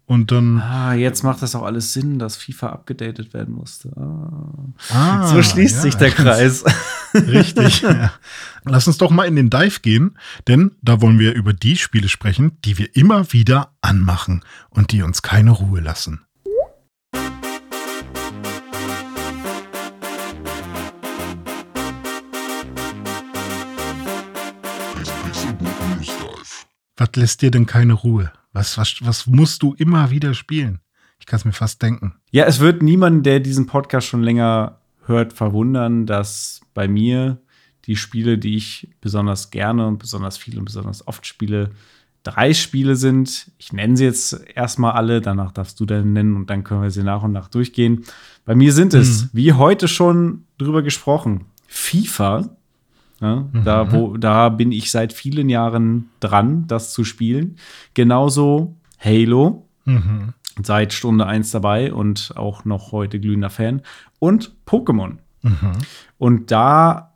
Und dann. Ah, jetzt macht das auch alles Sinn, dass FIFA abgedatet werden musste. Ah. Ah, so schließt ja, sich der Kreis. Richtig. ja. Lass uns doch mal in den Dive gehen, denn da wollen wir über die Spiele sprechen, die wir immer wieder anmachen und die uns keine Ruhe lassen. Was lässt dir denn keine Ruhe? Was, was, was musst du immer wieder spielen? Ich kann es mir fast denken. Ja, es wird niemand, der diesen Podcast schon länger hört, verwundern, dass bei mir die Spiele, die ich besonders gerne und besonders viel und besonders oft spiele, drei Spiele sind. Ich nenne sie jetzt erstmal alle, danach darfst du dann nennen und dann können wir sie nach und nach durchgehen. Bei mir sind es, mhm. wie heute schon drüber gesprochen, FIFA, ja, mhm. da, wo, da bin ich seit vielen Jahren dran, das zu spielen. Genauso Halo. Mhm. Seit Stunde 1 dabei und auch noch heute glühender Fan. Und Pokémon. Mhm. Und da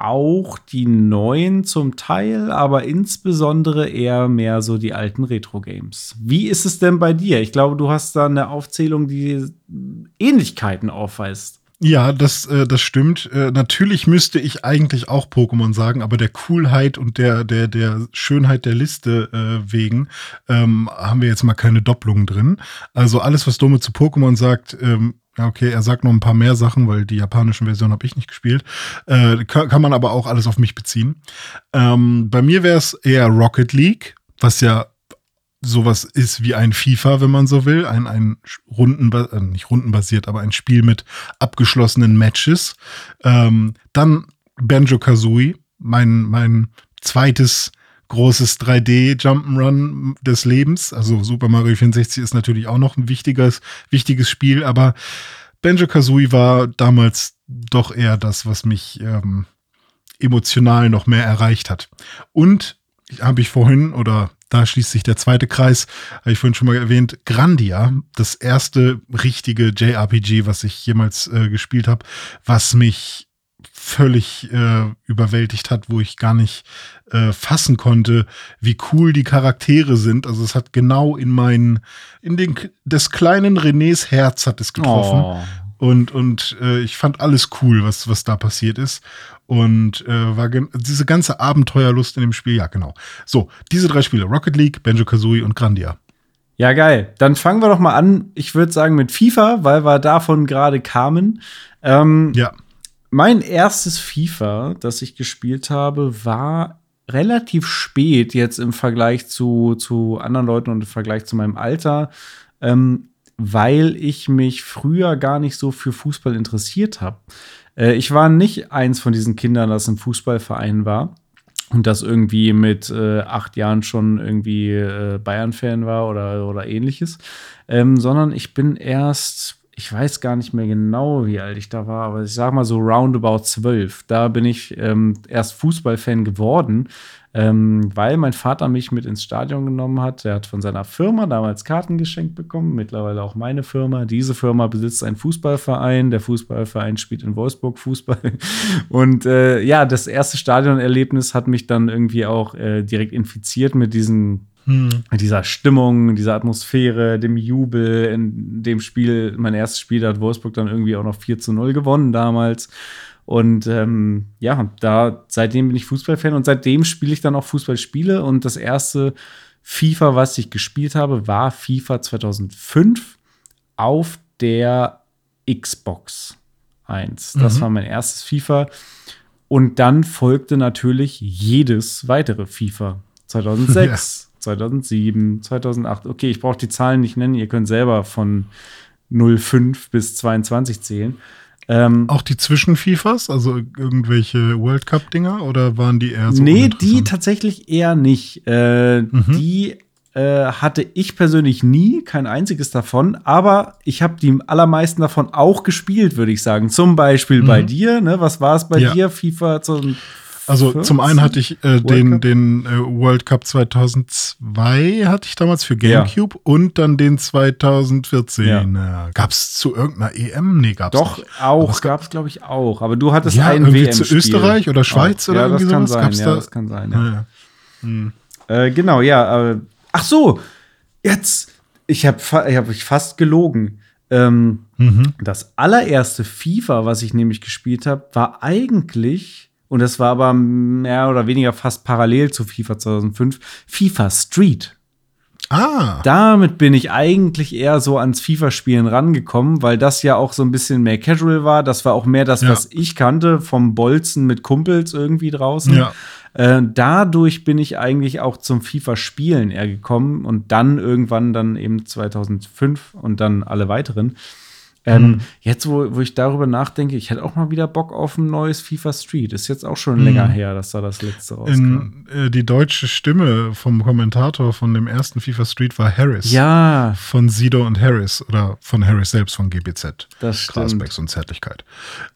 auch die neuen zum Teil, aber insbesondere eher mehr so die alten Retro-Games. Wie ist es denn bei dir? Ich glaube, du hast da eine Aufzählung, die Ähnlichkeiten aufweist. Ja, das, äh, das stimmt. Äh, natürlich müsste ich eigentlich auch Pokémon sagen, aber der Coolheit und der, der, der Schönheit der Liste äh, wegen ähm, haben wir jetzt mal keine Doppelungen drin. Also alles, was Dome zu Pokémon sagt, ähm, okay, er sagt noch ein paar mehr Sachen, weil die japanischen Version habe ich nicht gespielt. Äh, kann, kann man aber auch alles auf mich beziehen. Ähm, bei mir wäre es eher Rocket League, was ja sowas ist wie ein FIFA, wenn man so will, ein, ein Runden, äh, nicht rundenbasiert, aber ein Spiel mit abgeschlossenen Matches. Ähm, dann Banjo Kazooie, mein, mein zweites großes 3D Jump'n'Run des Lebens. Also Super Mario 64 ist natürlich auch noch ein wichtiges, wichtiges Spiel, aber Banjo Kazooie war damals doch eher das, was mich ähm, emotional noch mehr erreicht hat. Und habe ich vorhin oder da schließt sich der zweite Kreis, habe ich vorhin schon mal erwähnt, Grandia, das erste richtige JRPG, was ich jemals äh, gespielt habe, was mich völlig äh, überwältigt hat, wo ich gar nicht äh, fassen konnte, wie cool die Charaktere sind. Also es hat genau in meinen, in den des kleinen Renés Herz hat es getroffen. Oh. Und, und äh, ich fand alles cool, was, was da passiert ist. Und äh, war diese ganze Abenteuerlust in dem Spiel, ja, genau. So, diese drei Spiele: Rocket League, Banjo Kazooie und Grandia. Ja, geil. Dann fangen wir doch mal an. Ich würde sagen mit FIFA, weil wir davon gerade kamen. Ähm, ja. Mein erstes FIFA, das ich gespielt habe, war relativ spät jetzt im Vergleich zu, zu anderen Leuten und im Vergleich zu meinem Alter. Ähm, weil ich mich früher gar nicht so für Fußball interessiert habe. Äh, ich war nicht eins von diesen Kindern, das im Fußballverein war und das irgendwie mit äh, acht Jahren schon irgendwie äh, Bayern-Fan war oder, oder ähnliches, ähm, sondern ich bin erst ich weiß gar nicht mehr genau, wie alt ich da war, aber ich sag mal so roundabout zwölf. Da bin ich ähm, erst Fußballfan geworden, ähm, weil mein Vater mich mit ins Stadion genommen hat. Er hat von seiner Firma damals Karten geschenkt bekommen, mittlerweile auch meine Firma. Diese Firma besitzt einen Fußballverein. Der Fußballverein spielt in Wolfsburg Fußball. Und äh, ja, das erste Stadionerlebnis hat mich dann irgendwie auch äh, direkt infiziert mit diesen hm. Dieser Stimmung, dieser Atmosphäre, dem Jubel in dem Spiel, mein erstes Spiel, da hat Wolfsburg dann irgendwie auch noch 4 zu 0 gewonnen damals. Und ähm, ja, da seitdem bin ich Fußballfan und seitdem spiele ich dann auch Fußballspiele. Und das erste FIFA, was ich gespielt habe, war FIFA 2005 auf der Xbox 1. Das mhm. war mein erstes FIFA. Und dann folgte natürlich jedes weitere FIFA. 2006, 2007, 2008. Okay, ich brauche die Zahlen nicht nennen. Ihr könnt selber von 05 bis 22 zählen. Ähm, auch die Zwischen-FIFAs, also irgendwelche World Cup-Dinger oder waren die eher so? Nee, die tatsächlich eher nicht. Äh, mhm. Die äh, hatte ich persönlich nie, kein einziges davon, aber ich habe die allermeisten davon auch gespielt, würde ich sagen. Zum Beispiel mhm. bei dir, ne? Was war es bei ja. dir? FIFA 2005? Also 14? zum einen hatte ich äh, den, den äh, World Cup 2002 hatte ich damals für GameCube ja. und dann den 2014. Ja. Äh, gab es zu irgendeiner EM? Nee, gab es Doch, nicht. auch, gab es glaube ich auch. Aber du hattest ja, ein irgendwie WM zu Österreich oder Schweiz auch. oder ja, irgendwie das kann sowas? Sein, ja, da? das kann sein. Ja. Ah, hm. Äh, genau, ja. Äh, ach so, jetzt, ich habe ich hab fast gelogen. Ähm, mhm. Das allererste FIFA, was ich nämlich gespielt habe, war eigentlich und das war aber mehr oder weniger fast parallel zu FIFA 2005, FIFA Street. Ah. Damit bin ich eigentlich eher so ans FIFA-Spielen rangekommen, weil das ja auch so ein bisschen mehr casual war. Das war auch mehr das, ja. was ich kannte, vom Bolzen mit Kumpels irgendwie draußen. Ja. Äh, dadurch bin ich eigentlich auch zum FIFA-Spielen eher gekommen und dann irgendwann dann eben 2005 und dann alle weiteren. Ähm, mhm. Jetzt, wo, wo ich darüber nachdenke, ich hätte auch mal wieder Bock auf ein neues FIFA Street. Ist jetzt auch schon mhm. länger her, dass da das letzte rauskam. In, äh, die deutsche Stimme vom Kommentator von dem ersten FIFA Street war Harris. Ja. Von Sido und Harris oder von Harris selbst von GBZ. Das stimmt. Grasbacks und Zärtlichkeit.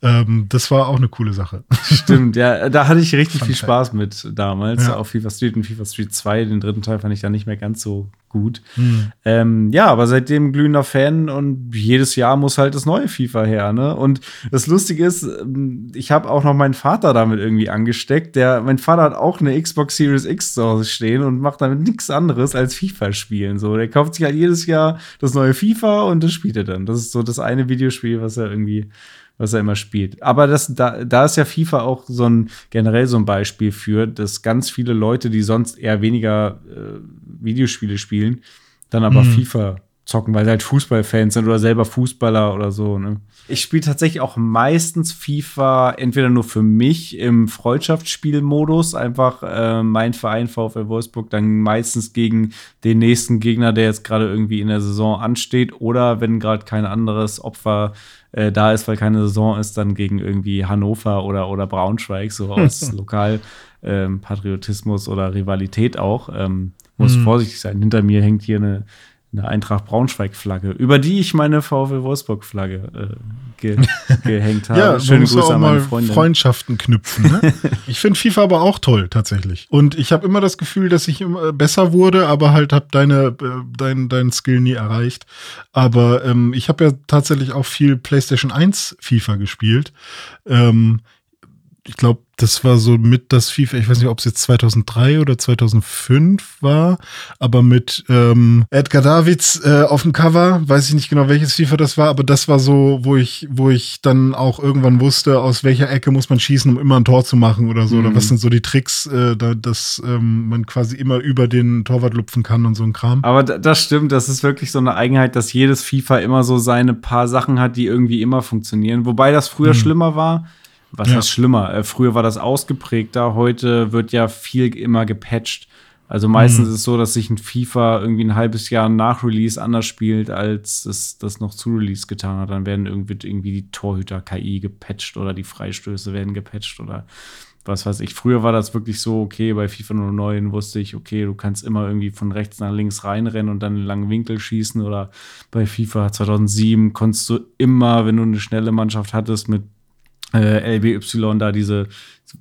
Ähm, das war auch eine coole Sache. Stimmt, ja. Da hatte ich richtig viel Spaß mit damals ja. auf FIFA Street und FIFA Street 2. Den dritten Teil fand ich dann nicht mehr ganz so gut. Mhm. Ähm, ja, aber seitdem glühender Fan und jedes Jahr muss halt das neue FIFA her, ne? Und das Lustige ist, ähm, ich habe auch noch meinen Vater damit irgendwie angesteckt. Der, mein Vater hat auch eine Xbox Series X zu Hause stehen und macht damit nichts anderes als FIFA spielen. So, der kauft sich halt jedes Jahr das neue FIFA und das spielt er dann. Das ist so das eine Videospiel, was er irgendwie was er immer spielt. Aber das, da, da ist ja FIFA auch so ein generell so ein Beispiel für, dass ganz viele Leute, die sonst eher weniger äh, Videospiele spielen, dann aber mhm. FIFA zocken, weil sie halt Fußballfans sind oder selber Fußballer oder so. Ne? Ich spiele tatsächlich auch meistens FIFA entweder nur für mich im Freundschaftsspielmodus, einfach äh, mein Verein VfL Wolfsburg dann meistens gegen den nächsten Gegner, der jetzt gerade irgendwie in der Saison ansteht, oder wenn gerade kein anderes Opfer äh, da ist, weil keine Saison ist, dann gegen irgendwie Hannover oder, oder Braunschweig, so aus Lokalpatriotismus ähm, oder Rivalität auch. Ähm, muss mhm. vorsichtig sein. Hinter mir hängt hier eine eine Eintracht Braunschweig-Flagge, über die ich meine VfL Wolfsburg-Flagge äh, ge gehängt habe. ja, Schöne Grüße auch an meine Freundin. Freundschaften knüpfen. Ne? ich finde FIFA aber auch toll, tatsächlich. Und ich habe immer das Gefühl, dass ich immer besser wurde, aber halt habe deine, äh, dein, dein Skill nie erreicht. Aber ähm, ich habe ja tatsächlich auch viel PlayStation 1 FIFA gespielt. Ähm, ich glaube, das war so mit das FIFA, ich weiß nicht, ob es jetzt 2003 oder 2005 war, aber mit ähm, Edgar Davids äh, auf dem Cover, weiß ich nicht genau, welches FIFA das war, aber das war so, wo ich, wo ich dann auch irgendwann wusste, aus welcher Ecke muss man schießen, um immer ein Tor zu machen oder so, mhm. oder was sind so die Tricks, äh, da, dass ähm, man quasi immer über den Torwart lupfen kann und so ein Kram. Aber das stimmt, das ist wirklich so eine Eigenheit, dass jedes FIFA immer so seine paar Sachen hat, die irgendwie immer funktionieren, wobei das früher mhm. schlimmer war was ja. ist schlimmer? Äh, früher war das ausgeprägter, heute wird ja viel immer gepatcht. Also meistens mhm. ist es so, dass sich ein FIFA irgendwie ein halbes Jahr nach Release anders spielt, als es das noch zu Release getan hat. Dann werden irgendwie, irgendwie die Torhüter-KI gepatcht oder die Freistöße werden gepatcht oder was weiß ich. Früher war das wirklich so, okay, bei FIFA 09 wusste ich, okay, du kannst immer irgendwie von rechts nach links reinrennen und dann einen langen Winkel schießen. Oder bei FIFA 2007 konntest du immer, wenn du eine schnelle Mannschaft hattest, mit äh, LBY da diese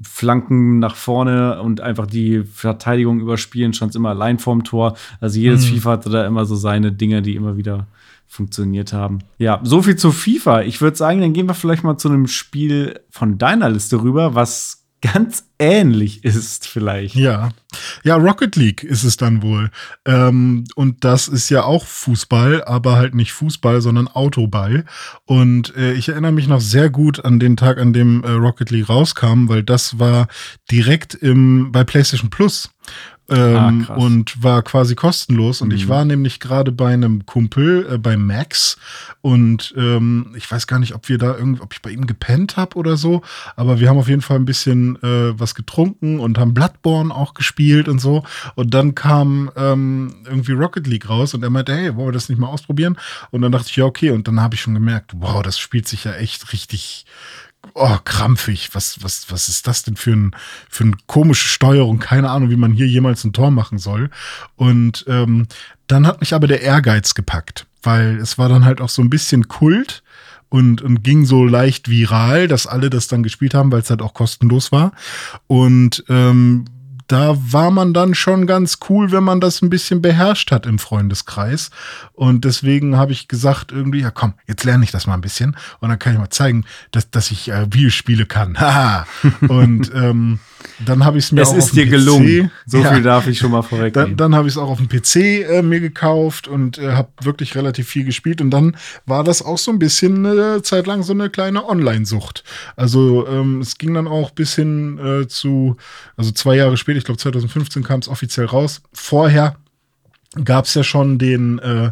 Flanken nach vorne und einfach die Verteidigung überspielen, stand immer allein vorm Tor. Also jedes mhm. FIFA hatte da immer so seine Dinge, die immer wieder funktioniert haben. Ja, so viel zu FIFA. Ich würde sagen, dann gehen wir vielleicht mal zu einem Spiel von deiner Liste rüber, was ganz ähnlich ist vielleicht. Ja, ja, Rocket League ist es dann wohl. Ähm, und das ist ja auch Fußball, aber halt nicht Fußball, sondern Autoball. Und äh, ich erinnere mich noch sehr gut an den Tag, an dem äh, Rocket League rauskam, weil das war direkt im, bei PlayStation Plus. Ähm, ah, und war quasi kostenlos. Und mhm. ich war nämlich gerade bei einem Kumpel, äh, bei Max. Und ähm, ich weiß gar nicht, ob wir da irgendwie, ob ich bei ihm gepennt habe oder so. Aber wir haben auf jeden Fall ein bisschen äh, was getrunken und haben Bloodborne auch gespielt und so. Und dann kam ähm, irgendwie Rocket League raus und er meinte, hey, wollen wir das nicht mal ausprobieren? Und dann dachte ich, ja, okay. Und dann habe ich schon gemerkt, wow, das spielt sich ja echt richtig oh, krampfig. Was, was, was ist das denn für, ein, für eine komische Steuerung? Keine Ahnung, wie man hier jemals ein Tor machen soll. Und ähm, dann hat mich aber der Ehrgeiz gepackt, weil es war dann halt auch so ein bisschen Kult und, und ging so leicht viral, dass alle das dann gespielt haben, weil es halt auch kostenlos war. Und ähm, da war man dann schon ganz cool, wenn man das ein bisschen beherrscht hat im Freundeskreis. Und deswegen habe ich gesagt, irgendwie, ja komm, jetzt lerne ich das mal ein bisschen. Und dann kann ich mal zeigen, dass, dass ich äh, Videospiele kann. Haha. und ähm, dann habe ich es mir es auch ist auf dem dir PC, gelungen. So ja, viel darf ich schon mal vorweg. Dann, dann habe ich es auch auf dem PC äh, mir gekauft und äh, habe wirklich relativ viel gespielt. Und dann war das auch so ein bisschen eine Zeit lang so eine kleine Online-Sucht. Also ähm, es ging dann auch bis hin äh, zu, also zwei Jahre später, ich glaube 2015 kam es offiziell raus. Vorher gab es ja schon den äh,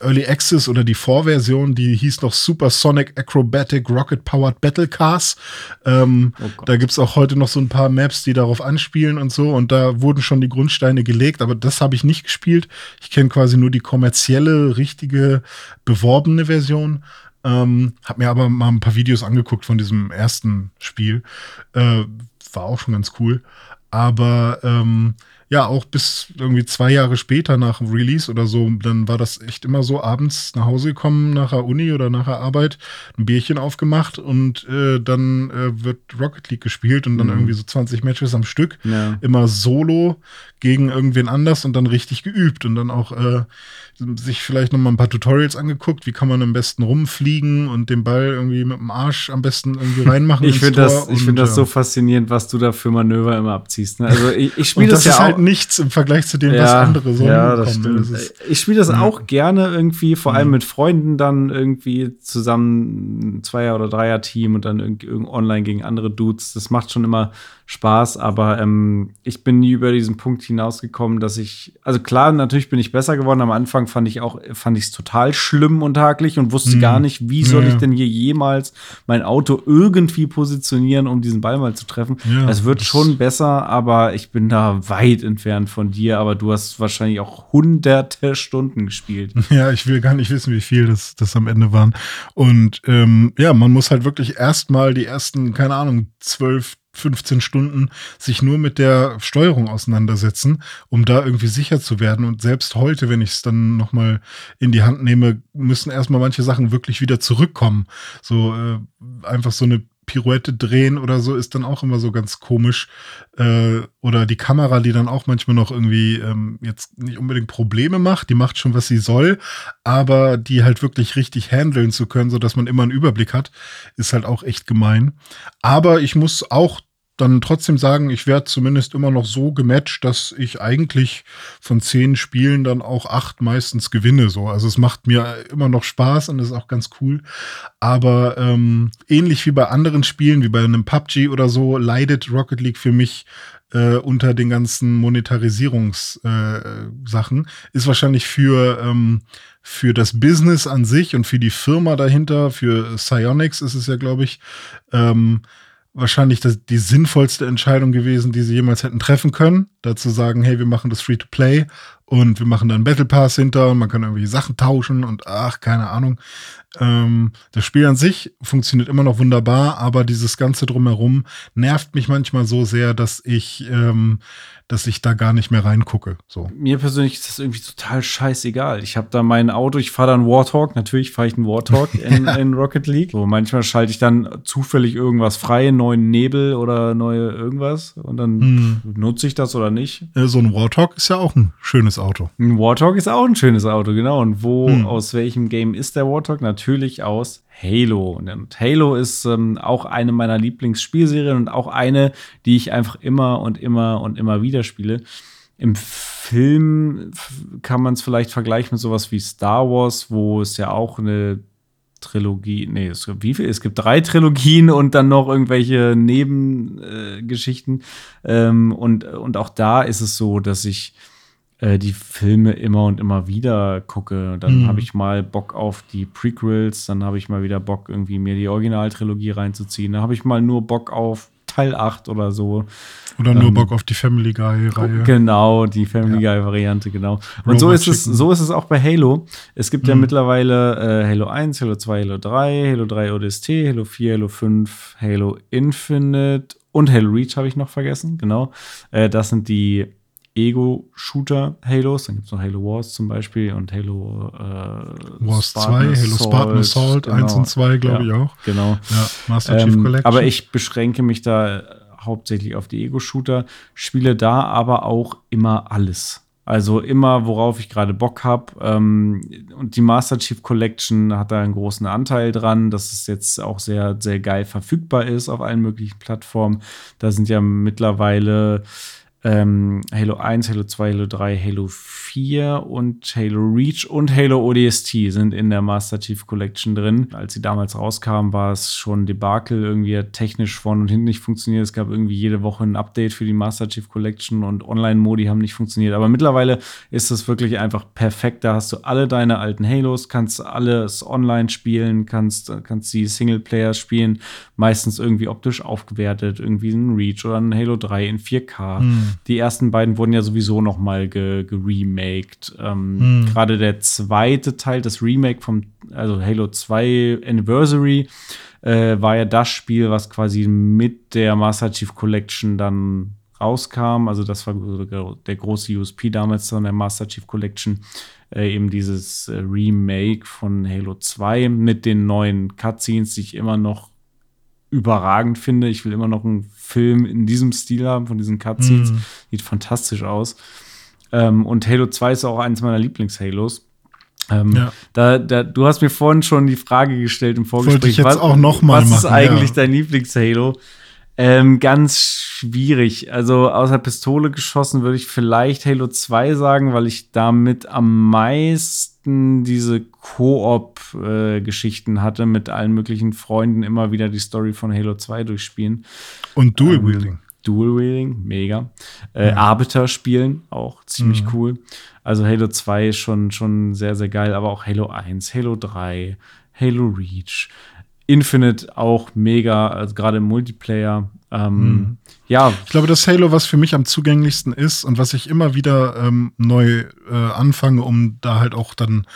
Early Access oder die Vorversion, die hieß noch Supersonic Acrobatic Rocket Powered Battle Cars. Ähm, oh da gibt's auch heute noch so ein paar Maps, die darauf anspielen und so. Und da wurden schon die Grundsteine gelegt, aber das habe ich nicht gespielt. Ich kenne quasi nur die kommerzielle, richtige, beworbene Version. Ähm, hab mir aber mal ein paar Videos angeguckt von diesem ersten Spiel. Äh, war auch schon ganz cool. Aber ähm, ja, auch bis irgendwie zwei Jahre später nach dem Release oder so, dann war das echt immer so, abends nach Hause gekommen, nach der Uni oder nach der Arbeit, ein Bierchen aufgemacht und äh, dann äh, wird Rocket League gespielt und dann mhm. irgendwie so 20 Matches am Stück, ja. immer solo gegen irgendwen anders und dann richtig geübt und dann auch äh, sich vielleicht noch mal ein paar Tutorials angeguckt, wie kann man am besten rumfliegen und den Ball irgendwie mit dem Arsch am besten irgendwie reinmachen. ich finde das, ich finde das so faszinierend, was du da für Manöver immer abziehst. Ne? Also ich, ich spiele das, das ja halt nichts im Vergleich zu dem, ja, was andere so ja, das stimmt. Das ich spiele das ja. auch gerne irgendwie, vor allem mit Freunden dann irgendwie zusammen ein Zweier- oder Dreier-Team und dann irgendwie online gegen andere Dudes. Das macht schon immer Spaß, aber ähm, ich bin nie über diesen Punkt hinausgekommen, dass ich, also klar, natürlich bin ich besser geworden. Am Anfang fand ich auch, fand ich es total schlimm und hakelig und wusste hm. gar nicht, wie soll ja. ich denn hier jemals mein Auto irgendwie positionieren, um diesen Ball mal zu treffen. Ja, es wird schon besser, aber ich bin da weit entfernt von dir. Aber du hast wahrscheinlich auch hunderte Stunden gespielt. Ja, ich will gar nicht wissen, wie viel das, das am Ende waren. Und ähm, ja, man muss halt wirklich erstmal die ersten, keine Ahnung, zwölf 15 Stunden sich nur mit der Steuerung auseinandersetzen, um da irgendwie sicher zu werden. Und selbst heute, wenn ich es dann nochmal in die Hand nehme, müssen erstmal manche Sachen wirklich wieder zurückkommen. So äh, einfach so eine Pirouette drehen oder so ist dann auch immer so ganz komisch. Äh, oder die Kamera, die dann auch manchmal noch irgendwie ähm, jetzt nicht unbedingt Probleme macht, die macht schon, was sie soll, aber die halt wirklich richtig handeln zu können, sodass man immer einen Überblick hat, ist halt auch echt gemein. Aber ich muss auch dann trotzdem sagen, ich werde zumindest immer noch so gematcht, dass ich eigentlich von zehn Spielen dann auch acht meistens gewinne. So, also es macht mir immer noch Spaß und ist auch ganz cool. Aber ähm, ähnlich wie bei anderen Spielen, wie bei einem PUBG oder so, leidet Rocket League für mich äh, unter den ganzen Monetarisierungssachen. Äh, ist wahrscheinlich für ähm, für das Business an sich und für die Firma dahinter, für Psyonix ist es ja, glaube ich. Ähm, wahrscheinlich das, die sinnvollste Entscheidung gewesen, die sie jemals hätten treffen können. Dazu sagen, hey, wir machen das Free-to-Play und wir machen dann Battle Pass hinter und man kann irgendwelche Sachen tauschen und ach, keine Ahnung. Ähm, das Spiel an sich funktioniert immer noch wunderbar, aber dieses Ganze drumherum nervt mich manchmal so sehr, dass ich, ähm, dass ich da gar nicht mehr reingucke. So. Mir persönlich ist das irgendwie total scheißegal. Ich habe da mein Auto, ich fahre dann Warthog, natürlich fahre ich einen Warthog in, in, Rocket League. So, manchmal schalte ich dann zufällig irgendwas frei, neuen Nebel oder neue irgendwas und dann hm. nutze ich das oder nicht. So ein Warthog ist ja auch ein schönes Auto. Ein Warthog ist auch ein schönes Auto, genau. Und wo, hm. aus welchem Game ist der Warthog? Natürlich natürlich aus Halo. Und Halo ist ähm, auch eine meiner Lieblingsspielserien und auch eine, die ich einfach immer und immer und immer wieder spiele. Im Film kann man es vielleicht vergleichen mit sowas wie Star Wars, wo es ja auch eine Trilogie, nee, es gibt, wie viel? Es gibt drei Trilogien und dann noch irgendwelche Nebengeschichten. Äh, ähm, und, und auch da ist es so, dass ich äh, die Filme immer und immer wieder gucke. Dann mhm. habe ich mal Bock auf die Prequels, dann habe ich mal wieder Bock, irgendwie mir die Originaltrilogie reinzuziehen. Dann habe ich mal nur Bock auf Teil 8 oder so. Oder nur ähm, Bock auf die Family Guy-Reihe. Genau, die Family ja. Guy-Variante, genau. Und so ist, es, so ist es auch bei Halo. Es gibt mhm. ja mittlerweile äh, Halo 1, Halo 2, Halo 3, Halo 3 ODST, Halo 4, Halo 5, Halo Infinite und Halo Reach habe ich noch vergessen, genau. Äh, das sind die Ego-Shooter-Halos. Dann gibt es noch Halo Wars zum Beispiel und Halo äh, Wars Spartan 2, Halo Spartan Assault genau. 1 und 2, glaube ja, ich auch. Genau. Ja, Master Chief ähm, Collection. Aber ich beschränke mich da hauptsächlich auf die Ego-Shooter, spiele da aber auch immer alles. Also immer, worauf ich gerade Bock habe. Ähm, und die Master Chief Collection hat da einen großen Anteil dran, dass es jetzt auch sehr, sehr geil verfügbar ist auf allen möglichen Plattformen. Da sind ja mittlerweile ähm, Halo 1, Halo 2, Halo 3, Halo 4 und Halo Reach und Halo ODST sind in der Master Chief Collection drin. Als sie damals rauskamen, war es schon Debakel, irgendwie technisch vorne und hinten nicht funktioniert. Es gab irgendwie jede Woche ein Update für die Master Chief Collection und Online-Modi haben nicht funktioniert. Aber mittlerweile ist es wirklich einfach perfekt. Da hast du alle deine alten Halos, kannst alles online spielen, kannst, kannst die Singleplayer spielen, meistens irgendwie optisch aufgewertet, irgendwie ein Reach oder ein Halo 3 in 4K. Mhm. Die ersten beiden wurden ja sowieso noch mal geremaked. Ge ähm, hm. Gerade der zweite Teil, das Remake vom, also Halo 2 Anniversary, äh, war ja das Spiel, was quasi mit der Master Chief Collection dann rauskam. Also das war der große USP damals von der Master Chief Collection. Äh, eben dieses äh, Remake von Halo 2 mit den neuen Cutscenes, die ich immer noch überragend finde. Ich will immer noch einen Film in diesem Stil haben, von diesen Cutscenes. Mm. Sieht fantastisch aus. Ähm, und Halo 2 ist auch eines meiner Lieblings-Halos. Ähm, ja. da, da, du hast mir vorhin schon die Frage gestellt im Vorgespräch. Was, auch noch mal was ist eigentlich ja. dein Lieblings-Halo? Ähm, ganz schwierig. Also außer Pistole geschossen würde ich vielleicht Halo 2 sagen, weil ich damit am meisten diese Koop-Geschichten äh, hatte, mit allen möglichen Freunden immer wieder die Story von Halo 2 durchspielen. Und Dual ähm, Wielding. Dual Wielding, mega. Äh, ja. Arbiter spielen, auch ziemlich mhm. cool. Also Halo 2 ist schon, schon sehr, sehr geil, aber auch Halo 1, Halo 3, Halo Reach. Infinite auch mega, also gerade im Multiplayer. Ähm, mhm. Ja. Ich glaube, das Halo, was für mich am zugänglichsten ist und was ich immer wieder ähm, neu äh, anfange, um da halt auch dann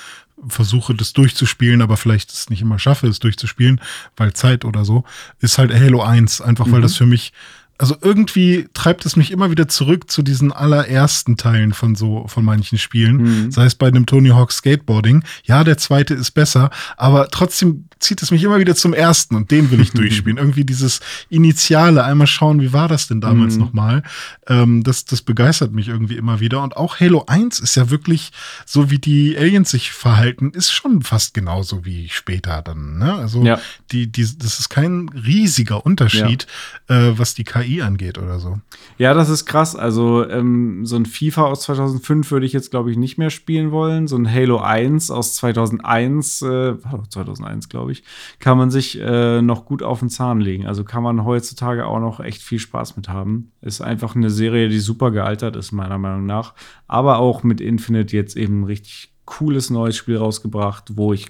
versuche, das durchzuspielen, aber vielleicht es nicht immer schaffe, es durchzuspielen, weil Zeit oder so, ist halt Halo 1. Einfach weil mhm. das für mich also irgendwie treibt es mich immer wieder zurück zu diesen allerersten Teilen von so, von manchen Spielen. Mhm. Sei es bei einem Tony Hawk Skateboarding. Ja, der zweite ist besser, aber trotzdem zieht es mich immer wieder zum ersten und den will ich durchspielen. Irgendwie dieses Initiale, einmal schauen, wie war das denn damals mhm. nochmal? Ähm, das, das begeistert mich irgendwie immer wieder. Und auch Halo 1 ist ja wirklich, so wie die Aliens sich verhalten, ist schon fast genauso wie später dann. Ne? Also ja. die, die, das ist kein riesiger Unterschied, ja. äh, was die KI KI angeht oder so. Ja, das ist krass. Also ähm, so ein FIFA aus 2005 würde ich jetzt, glaube ich, nicht mehr spielen wollen. So ein Halo 1 aus 2001, äh, 2001, glaube ich, kann man sich äh, noch gut auf den Zahn legen. Also kann man heutzutage auch noch echt viel Spaß mit haben. Ist einfach eine Serie, die super gealtert ist, meiner Meinung nach. Aber auch mit Infinite jetzt eben richtig cooles neues Spiel rausgebracht, wo ich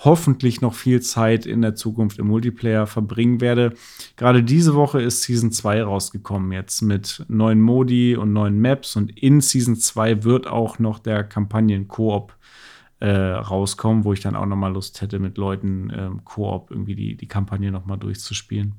hoffentlich noch viel Zeit in der Zukunft im Multiplayer verbringen werde. Gerade diese Woche ist Season 2 rausgekommen, jetzt mit neuen Modi und neuen Maps. Und in Season 2 wird auch noch der Kampagnen-Koop äh, rauskommen, wo ich dann auch noch mal Lust hätte, mit Leuten ähm, Koop irgendwie die, die Kampagne noch mal durchzuspielen.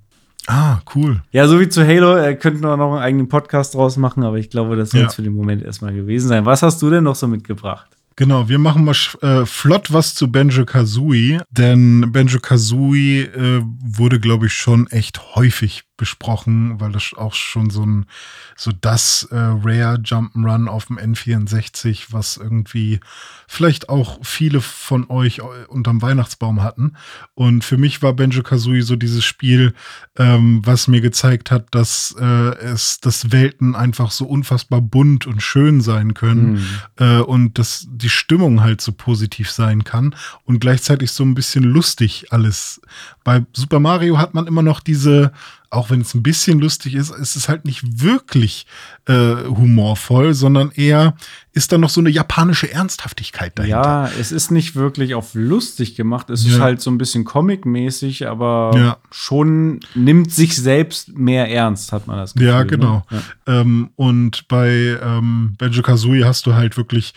Ah, cool. Ja, so wie zu Halo, äh, könnten wir noch einen eigenen Podcast draus machen, aber ich glaube, das soll es für den Moment erstmal gewesen sein. Was hast du denn noch so mitgebracht? Genau, wir machen mal äh, flott was zu Benjo Kazooie, denn Benjo Kazooie äh, wurde, glaube ich, schon echt häufig besprochen, weil das auch schon so ein so das äh, Rare Jump'n'Run auf dem N64, was irgendwie vielleicht auch viele von euch unterm Weihnachtsbaum hatten. Und für mich war Benjo Kazooie so dieses Spiel, ähm, was mir gezeigt hat, dass äh, es, dass Welten einfach so unfassbar bunt und schön sein können mhm. äh, und dass die Stimmung halt so positiv sein kann und gleichzeitig so ein bisschen lustig alles. Bei Super Mario hat man immer noch diese auch wenn es ein bisschen lustig ist, ist es halt nicht wirklich äh, humorvoll, sondern eher ist da noch so eine japanische Ernsthaftigkeit dahinter. Ja, es ist nicht wirklich auf lustig gemacht. Es ja. ist halt so ein bisschen comic-mäßig, aber ja. schon nimmt sich selbst mehr ernst, hat man das Gefühl. Ja, ne? genau. Ne? Ja. Ähm, und bei ähm, Benjo Kazooie hast du halt wirklich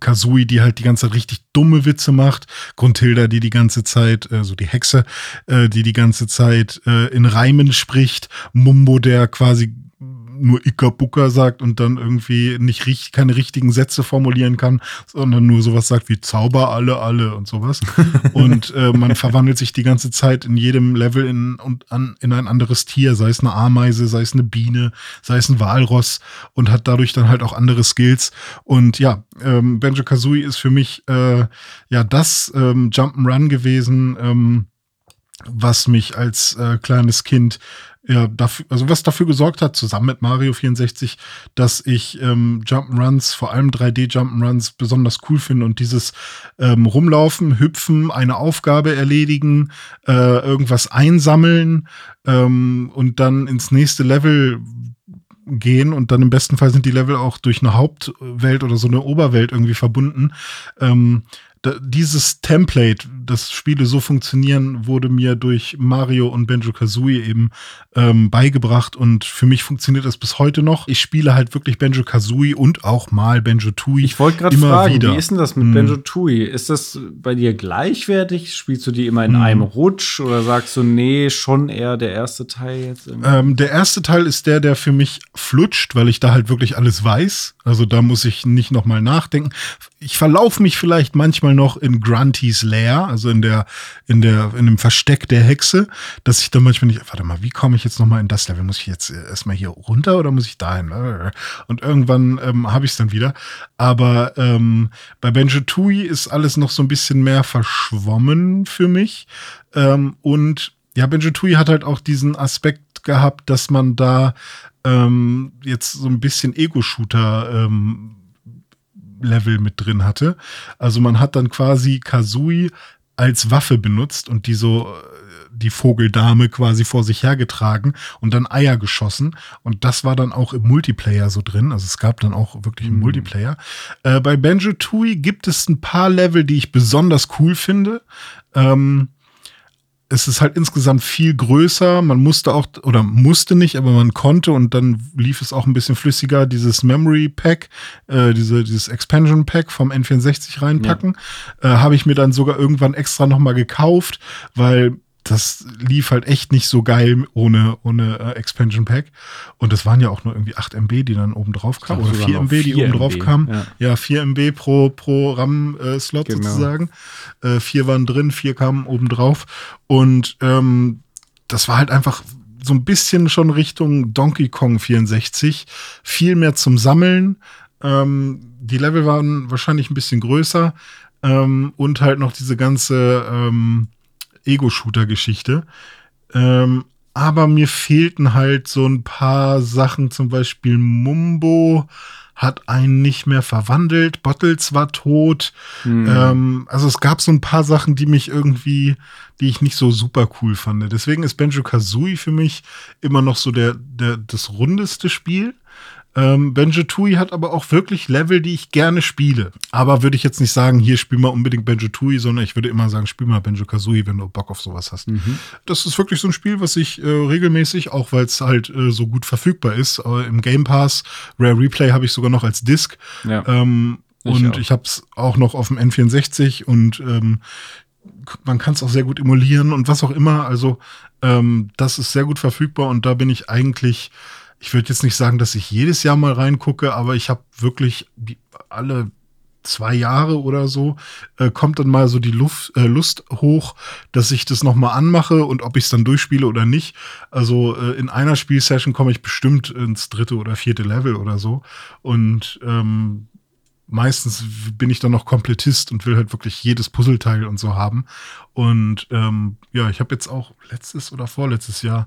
Kazui, die halt die ganze Zeit richtig dumme Witze macht, Grundhilda, die die ganze Zeit, äh, so die Hexe, äh, die die ganze Zeit äh, in Reimen spricht, Mumbo, der quasi nur Ickabucka sagt und dann irgendwie nicht richtig, keine richtigen Sätze formulieren kann, sondern nur sowas sagt wie Zauber alle, alle und sowas. und äh, man verwandelt sich die ganze Zeit in jedem Level in, und an, in ein anderes Tier, sei es eine Ameise, sei es eine Biene, sei es ein Walross und hat dadurch dann halt auch andere Skills. Und ja, ähm, Benjo Kazooie ist für mich äh, ja das ähm, Jump'n'Run gewesen, ähm, was mich als äh, kleines Kind ja, dafür, also was dafür gesorgt hat, zusammen mit Mario 64, dass ich ähm, Jump'n'Runs, vor allem 3D-Jump'n'Runs, besonders cool finde und dieses ähm, Rumlaufen, Hüpfen, eine Aufgabe erledigen, äh, irgendwas einsammeln ähm, und dann ins nächste Level gehen und dann im besten Fall sind die Level auch durch eine Hauptwelt oder so eine Oberwelt irgendwie verbunden. Ähm, dieses Template, dass Spiele so funktionieren, wurde mir durch Mario und Benjo Kazooie eben ähm, beigebracht und für mich funktioniert das bis heute noch. Ich spiele halt wirklich Benjo Kazooie und auch mal Benjo Tooie. Ich wollte gerade fragen, wieder. wie ist denn das mit hm. Benjo Tooie? Ist das bei dir gleichwertig? Spielst du die immer in hm. einem Rutsch oder sagst du, nee, schon eher der erste Teil jetzt? Ähm, der erste Teil ist der, der für mich flutscht, weil ich da halt wirklich alles weiß. Also da muss ich nicht noch mal nachdenken. Ich verlaufe mich vielleicht manchmal manchmal noch in Grunty's Lair, also in der, in der, in dem Versteck der Hexe, dass ich dann manchmal nicht, warte mal, wie komme ich jetzt nochmal in das Level? Muss ich jetzt erstmal hier runter oder muss ich dahin? Und irgendwann ähm, habe ich es dann wieder. Aber ähm, bei Benjo Tui ist alles noch so ein bisschen mehr verschwommen für mich. Ähm, und ja, Benjo Tui hat halt auch diesen Aspekt gehabt, dass man da ähm, jetzt so ein bisschen Ego-Shooter ähm, Level mit drin hatte. Also man hat dann quasi Kazui als Waffe benutzt und die so äh, die Vogeldame quasi vor sich hergetragen und dann Eier geschossen. Und das war dann auch im Multiplayer so drin. Also es gab dann auch wirklich einen mhm. Multiplayer. Äh, bei Banjo Tooie gibt es ein paar Level, die ich besonders cool finde. Ähm, es ist halt insgesamt viel größer. Man musste auch, oder musste nicht, aber man konnte und dann lief es auch ein bisschen flüssiger, dieses Memory Pack, äh, diese, dieses Expansion Pack vom N64 reinpacken. Ja. Äh, Habe ich mir dann sogar irgendwann extra nochmal gekauft, weil das lief halt echt nicht so geil ohne, ohne äh, Expansion Pack. Und das waren ja auch nur irgendwie 8 MB, die dann oben drauf kamen. Oder 4 MB, die oben drauf kamen. Ja. ja, 4 MB pro, pro RAM-Slot äh, genau. sozusagen. Äh, vier waren drin, vier kamen oben drauf. Und ähm, das war halt einfach so ein bisschen schon Richtung Donkey Kong 64. Viel mehr zum Sammeln. Ähm, die Level waren wahrscheinlich ein bisschen größer. Ähm, und halt noch diese ganze ähm, Ego-Shooter-Geschichte. Ähm, aber mir fehlten halt so ein paar Sachen, zum Beispiel Mumbo hat einen nicht mehr verwandelt, Bottles war tot. Mhm. Ähm, also es gab so ein paar Sachen, die mich irgendwie, die ich nicht so super cool fand. Deswegen ist Benjo Kazooie für mich immer noch so der, der das rundeste Spiel. Ähm, Benjo Tui hat aber auch wirklich Level, die ich gerne spiele. Aber würde ich jetzt nicht sagen, hier spiel mal unbedingt Benjo Tui, sondern ich würde immer sagen, spiel mal Benjo Kazooie, wenn du Bock auf sowas hast. Mhm. Das ist wirklich so ein Spiel, was ich äh, regelmäßig, auch weil es halt äh, so gut verfügbar ist, äh, im Game Pass, Rare Replay habe ich sogar noch als Disc. Ja. Ähm, ich und auch. ich habe es auch noch auf dem N64 und ähm, man kann es auch sehr gut emulieren und was auch immer. Also ähm, das ist sehr gut verfügbar und da bin ich eigentlich, ich würde jetzt nicht sagen, dass ich jedes Jahr mal reingucke, aber ich habe wirklich alle zwei Jahre oder so, äh, kommt dann mal so die Luft, äh, Lust hoch, dass ich das nochmal anmache und ob ich es dann durchspiele oder nicht. Also äh, in einer Spielsession komme ich bestimmt ins dritte oder vierte Level oder so. Und ähm, meistens bin ich dann noch Komplettist und will halt wirklich jedes Puzzleteil und so haben. Und ähm, ja, ich habe jetzt auch letztes oder vorletztes Jahr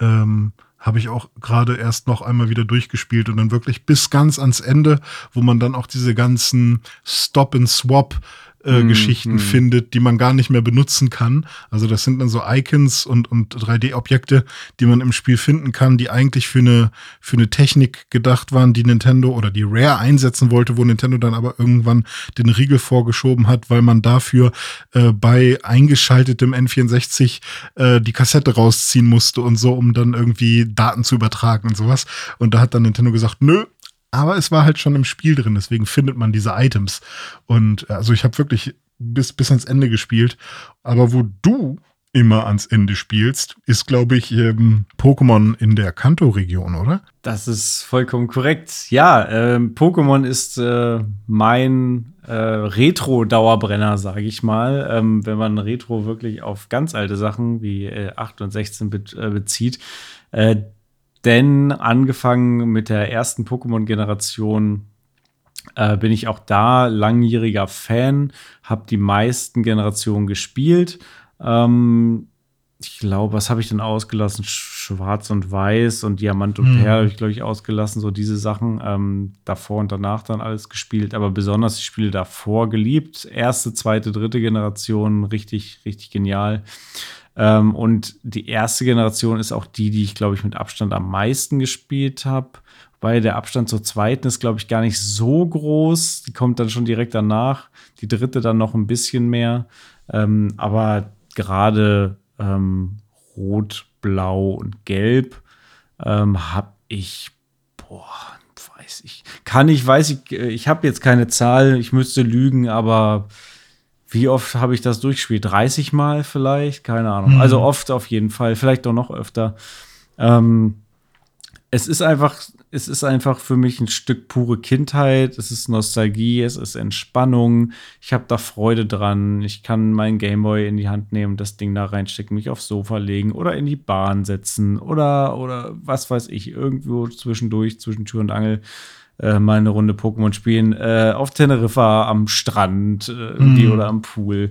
ähm, habe ich auch gerade erst noch einmal wieder durchgespielt und dann wirklich bis ganz ans Ende, wo man dann auch diese ganzen Stop and Swap äh, mhm. Geschichten mhm. findet, die man gar nicht mehr benutzen kann. Also das sind dann so Icons und, und 3D-Objekte, die man im Spiel finden kann, die eigentlich für eine, für eine Technik gedacht waren, die Nintendo oder die Rare einsetzen wollte, wo Nintendo dann aber irgendwann den Riegel vorgeschoben hat, weil man dafür äh, bei eingeschaltetem N64 äh, die Kassette rausziehen musste und so, um dann irgendwie Daten zu übertragen und sowas. Und da hat dann Nintendo gesagt, nö, aber es war halt schon im Spiel drin, deswegen findet man diese Items. Und äh, also ich habe wirklich bis, bis ans Ende gespielt. Aber wo du immer ans Ende spielst, ist, glaube ich, ähm, Pokémon in der Kanto-Region, oder? Das ist vollkommen korrekt. Ja, ähm, Pokémon ist äh, mein äh, Retro-Dauerbrenner, sage ich mal. Ähm, wenn man Retro wirklich auf ganz alte Sachen wie äh, 8 und 16 be äh, bezieht. Denn angefangen mit der ersten Pokémon-Generation äh, bin ich auch da langjähriger Fan, habe die meisten Generationen gespielt. Ähm, ich glaube, was habe ich denn ausgelassen? Schwarz und Weiß und Diamant und mhm. Perl habe ich, glaube ich, ausgelassen. So diese Sachen. Ähm, davor und danach dann alles gespielt, aber besonders die Spiele davor geliebt. Erste, zweite, dritte Generation, richtig, richtig genial. Ähm, und die erste Generation ist auch die, die ich, glaube ich, mit Abstand am meisten gespielt habe. Weil der Abstand zur zweiten ist, glaube ich, gar nicht so groß. Die kommt dann schon direkt danach. Die dritte dann noch ein bisschen mehr. Ähm, aber gerade ähm, Rot, Blau und Gelb ähm, habe ich, boah, weiß ich, kann ich, weiß ich, äh, ich habe jetzt keine Zahl, ich müsste lügen, aber wie oft habe ich das durchgespielt? 30 Mal vielleicht? Keine Ahnung. Mhm. Also oft auf jeden Fall, vielleicht doch noch öfter. Ähm, es ist einfach, es ist einfach für mich ein Stück pure Kindheit. Es ist Nostalgie, es ist Entspannung. Ich habe da Freude dran. Ich kann meinen Gameboy in die Hand nehmen, das Ding da reinstecken, mich aufs Sofa legen oder in die Bahn setzen oder, oder was weiß ich, irgendwo zwischendurch, zwischen Tür und Angel äh, mal eine Runde Pokémon spielen. Äh, auf Teneriffa am Strand äh, mhm. oder am Pool.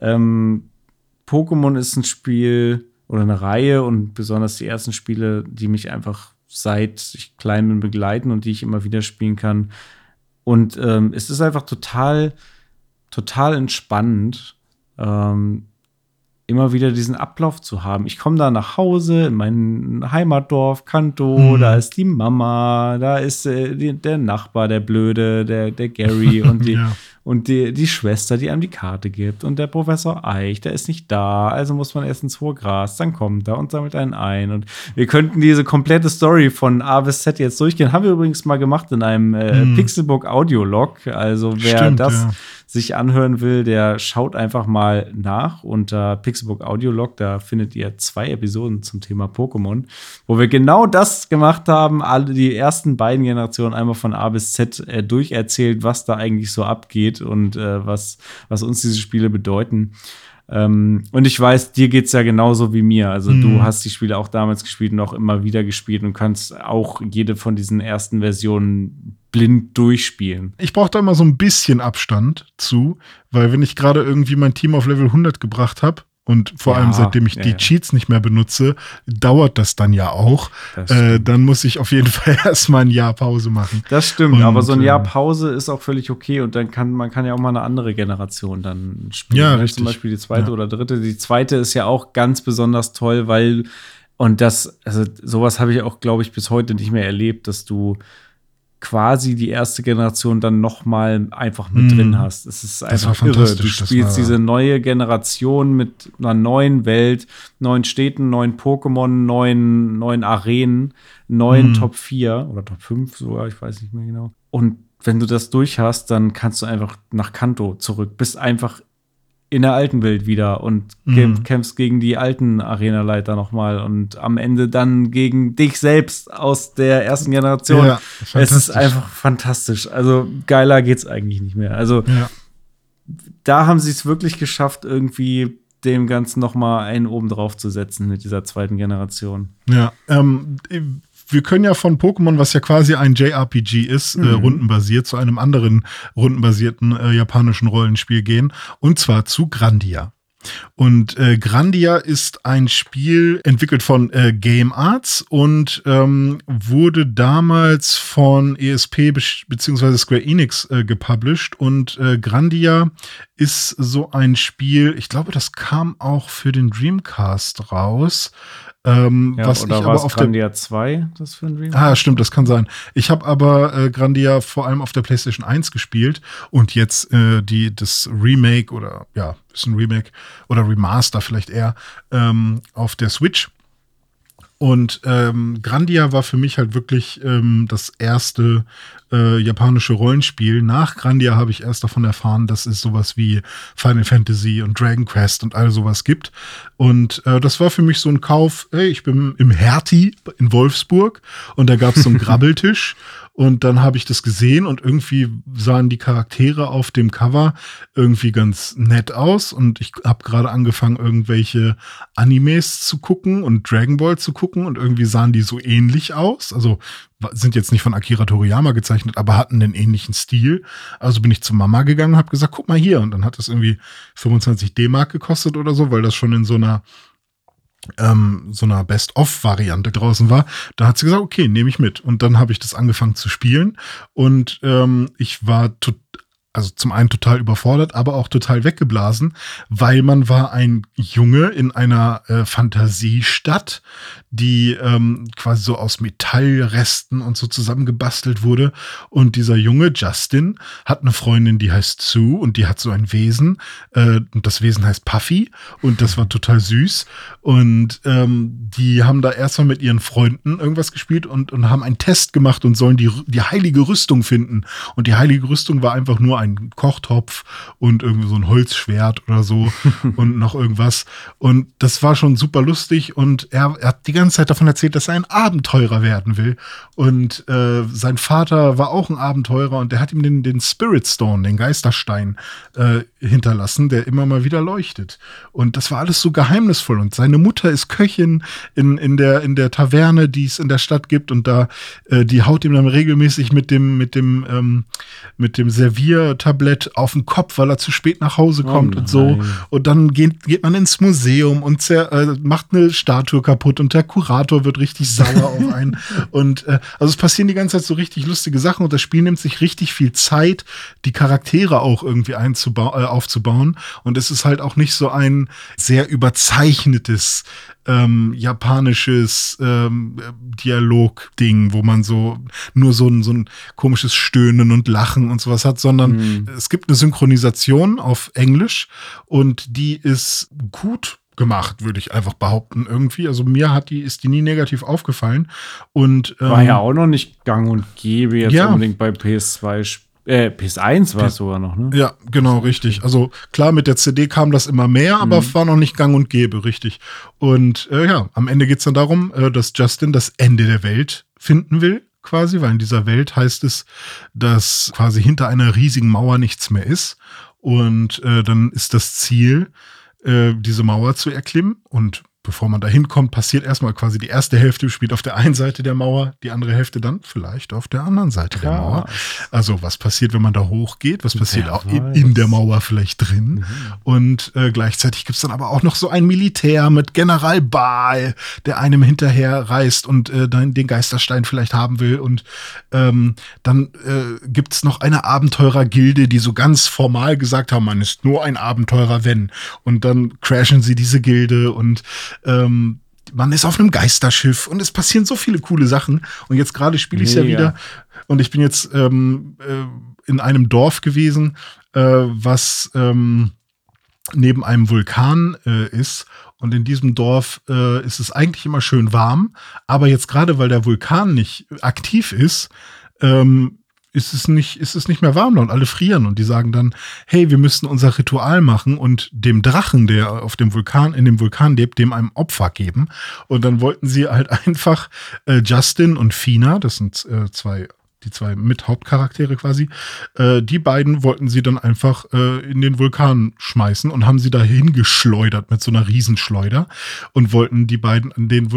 Ähm, Pokémon ist ein Spiel oder eine Reihe und besonders die ersten Spiele, die mich einfach seit ich klein bin begleiten und die ich immer wieder spielen kann. Und ähm, es ist einfach total, total entspannend. Ähm, immer wieder diesen Ablauf zu haben. Ich komme da nach Hause in mein Heimatdorf, Kanto, mhm. da ist die Mama, da ist äh, die, der Nachbar, der Blöde, der, der Gary und die, ja. und die, die Schwester, die einem die Karte gibt und der Professor Eich, der ist nicht da, also muss man erst ins hohe Gras, dann kommt er und sammelt einen ein und wir könnten diese komplette Story von A bis Z jetzt durchgehen. Haben wir übrigens mal gemacht in einem äh, mhm. Pixelbook Audiolog, also wer Stimmt, das ja sich anhören will, der schaut einfach mal nach unter Pixelbook Audiolog. Da findet ihr zwei Episoden zum Thema Pokémon, wo wir genau das gemacht haben. Alle die ersten beiden Generationen einmal von A bis Z äh, durcherzählt, was da eigentlich so abgeht und äh, was, was uns diese Spiele bedeuten. Ähm, und ich weiß, dir geht es ja genauso wie mir. Also mhm. du hast die Spiele auch damals gespielt und auch immer wieder gespielt und kannst auch jede von diesen ersten Versionen blind durchspielen. Ich brauche da immer so ein bisschen Abstand zu, weil wenn ich gerade irgendwie mein Team auf Level 100 gebracht habe, und vor ja, allem seitdem ich ja, die ja. Cheats nicht mehr benutze, dauert das dann ja auch. Äh, dann muss ich auf jeden Fall erstmal ein Jahr Pause machen. Das stimmt, und, aber so ein Jahr äh, Pause ist auch völlig okay und dann kann man kann ja auch mal eine andere Generation dann spielen. Ja, ne? richtig. Zum Beispiel die zweite oder dritte. Die zweite ist ja auch ganz besonders toll, weil und das, also sowas habe ich auch, glaube ich, bis heute nicht mehr erlebt, dass du quasi die erste Generation dann noch mal einfach mit Mhm. drin hast. Es ist einfach irre. Du spielst diese neue Generation mit einer neuen Welt, neuen Städten, neuen Pokémon, neuen, neuen Arenen, neuen Mhm. Top 4 oder Top 5 sogar, ich weiß nicht mehr genau. Und wenn du das durch hast, dann kannst du einfach nach Kanto zurück. Bist einfach in der alten Welt wieder und Mhm. kämpfst gegen die alten Arenaleiter nochmal und am Ende dann gegen dich selbst aus der ersten Generation. Ja, es ist einfach fantastisch. Also geiler geht's eigentlich nicht mehr. Also Ja. da haben sie es wirklich geschafft, irgendwie dem Ganzen nochmal einen oben drauf zu setzen mit dieser zweiten Generation. Ja, ähm, wir können ja von Pokémon, was ja quasi ein JRPG ist, äh, rundenbasiert, zu einem anderen rundenbasierten äh, japanischen Rollenspiel gehen. Und zwar zu Grandia. Und äh, Grandia ist ein Spiel entwickelt von äh, Game Arts und ähm, wurde damals von ESP bzw. Square Enix äh, gepublished. Und äh, Grandia ist so ein Spiel, ich glaube, das kam auch für den Dreamcast raus. Ähm, Ja, was oder ich war aber es auf der Grandia 2, das für ein Remake? Ah, stimmt, das kann sein. Ich habe aber äh, Grandia vor allem auf der PlayStation 1 gespielt und jetzt äh, die das Remake oder ja, ist ein Remake oder Remaster vielleicht eher ähm, auf der Switch. Und ähm, Grandia war für mich halt wirklich ähm, das erste äh, japanische Rollenspiel. Nach Grandia habe ich erst davon erfahren, dass es sowas wie Final Fantasy und Dragon Quest und all sowas gibt. Und äh, das war für mich so ein Kauf, hey, ich bin im Hertie in Wolfsburg und da gab es so einen Grabbeltisch und dann habe ich das gesehen und irgendwie sahen die Charaktere auf dem Cover irgendwie ganz nett aus und ich habe gerade angefangen, irgendwelche Animes zu gucken und Dragon Ball zu gucken und irgendwie sahen die so ähnlich aus. Also sind jetzt nicht von Akira Toriyama gezeichnet, aber hatten einen ähnlichen Stil. Also bin ich zu Mama gegangen und habe gesagt, guck mal hier. Und dann hat das irgendwie 25 D-Mark gekostet oder so, weil das schon in so einer ähm, so einer Best-of-Variante draußen war, da hat sie gesagt, okay, nehme ich mit. Und dann habe ich das angefangen zu spielen und ähm, ich war also zum einen total überfordert, aber auch total weggeblasen, weil man war ein Junge in einer äh, Fantasiestadt, die ähm, quasi so aus Metallresten und so zusammengebastelt wurde. Und dieser Junge, Justin, hat eine Freundin, die heißt Sue und die hat so ein Wesen. Äh, und das Wesen heißt Puffy und das war total süß. Und ähm, die haben da erstmal mit ihren Freunden irgendwas gespielt und, und haben einen Test gemacht und sollen die, die heilige Rüstung finden. Und die heilige Rüstung war einfach nur ein Kochtopf und irgendwie so ein Holzschwert oder so und noch irgendwas. Und das war schon super lustig und er, er hat die ganze Zeit davon erzählt, dass er ein Abenteurer werden will. Und äh, sein Vater war auch ein Abenteurer und der hat ihm den, den Spirit Stone, den Geisterstein, äh, hinterlassen, der immer mal wieder leuchtet. Und das war alles so geheimnisvoll. Und seine Mutter ist Köchin in, in, der, in der Taverne, die es in der Stadt gibt. Und da, äh, die haut ihm dann regelmäßig mit dem, mit dem, ähm, mit dem Serviertablett auf den Kopf, weil er zu spät nach Hause Oh kommt und so. Und dann geht, geht man ins Museum und zer, äh, macht eine Statue kaputt und der Kurator wird richtig sauer auf einen. Und äh, also es passieren die ganze Zeit so richtig lustige Sachen und das Spiel nimmt sich richtig viel Zeit, die Charaktere auch irgendwie einzubau äh, aufzubauen. Und es ist halt auch nicht so ein sehr überzeichnetes ähm, japanisches ähm, Dialog-Ding, wo man so nur so ein, so ein komisches Stöhnen und Lachen und sowas hat, sondern es gibt eine Synchronisation auf Englisch und die ist gut gemacht, würde ich einfach behaupten irgendwie. Also mir hat die ist die nie negativ aufgefallen und ähm, War ja auch noch nicht gang und gäbe jetzt Ja. unbedingt bei PS2, sp- äh, PS1 war es sogar noch, ne? Ja, genau, richtig. Also klar, mit der CD kam das immer mehr, aber Mhm. war noch nicht gang und gäbe, richtig. Und äh, ja, am Ende geht's dann darum, äh, dass Justin das Ende der Welt finden will, quasi, weil in dieser Welt heißt es, dass quasi hinter einer riesigen Mauer nichts mehr ist. Und äh, dann ist das Ziel, äh, diese Mauer zu erklimmen. Und bevor man da hinkommt, passiert erstmal quasi die erste Hälfte spielt auf der einen Seite der Mauer, die andere Hälfte dann vielleicht auf der anderen Seite der Krass. Mauer. Also was passiert, wenn man da hochgeht? Was passiert Wer auch in, in der Mauer vielleicht drin? Mhm. Und äh, gleichzeitig gibt's dann aber auch noch so ein Militär mit General Baal, der einem hinterher reist und äh, dann den Geisterstein vielleicht haben will. Und ähm, dann äh, gibt's noch eine Abenteurergilde, die so ganz formal gesagt haben, man ist nur ein Abenteurer, wenn. Und dann crashen sie diese Gilde und ähm, man ist auf einem Geisterschiff und es passieren so viele coole Sachen. Und jetzt gerade spiele ich es ja wieder. Und ich bin jetzt ähm, äh, in einem Dorf gewesen, äh, was ähm, neben einem Vulkan äh, ist. Und in diesem Dorf äh, ist es eigentlich immer schön warm. Aber jetzt gerade, weil der Vulkan nicht aktiv ist, ähm, ist es nicht, ist es nicht mehr warm und alle frieren und die sagen dann, hey, wir müssen unser Ritual machen und dem Drachen, der auf dem Vulkan, in dem Vulkan lebt, dem einem Opfer geben. Und dann wollten sie halt einfach äh, Justin und Fina, das sind äh, zwei die zwei Mit-Hauptcharaktere quasi, äh, die beiden wollten sie dann einfach äh, in den Vulkan schmeißen und haben sie dahin geschleudert mit so einer Riesenschleuder und wollten die beiden an den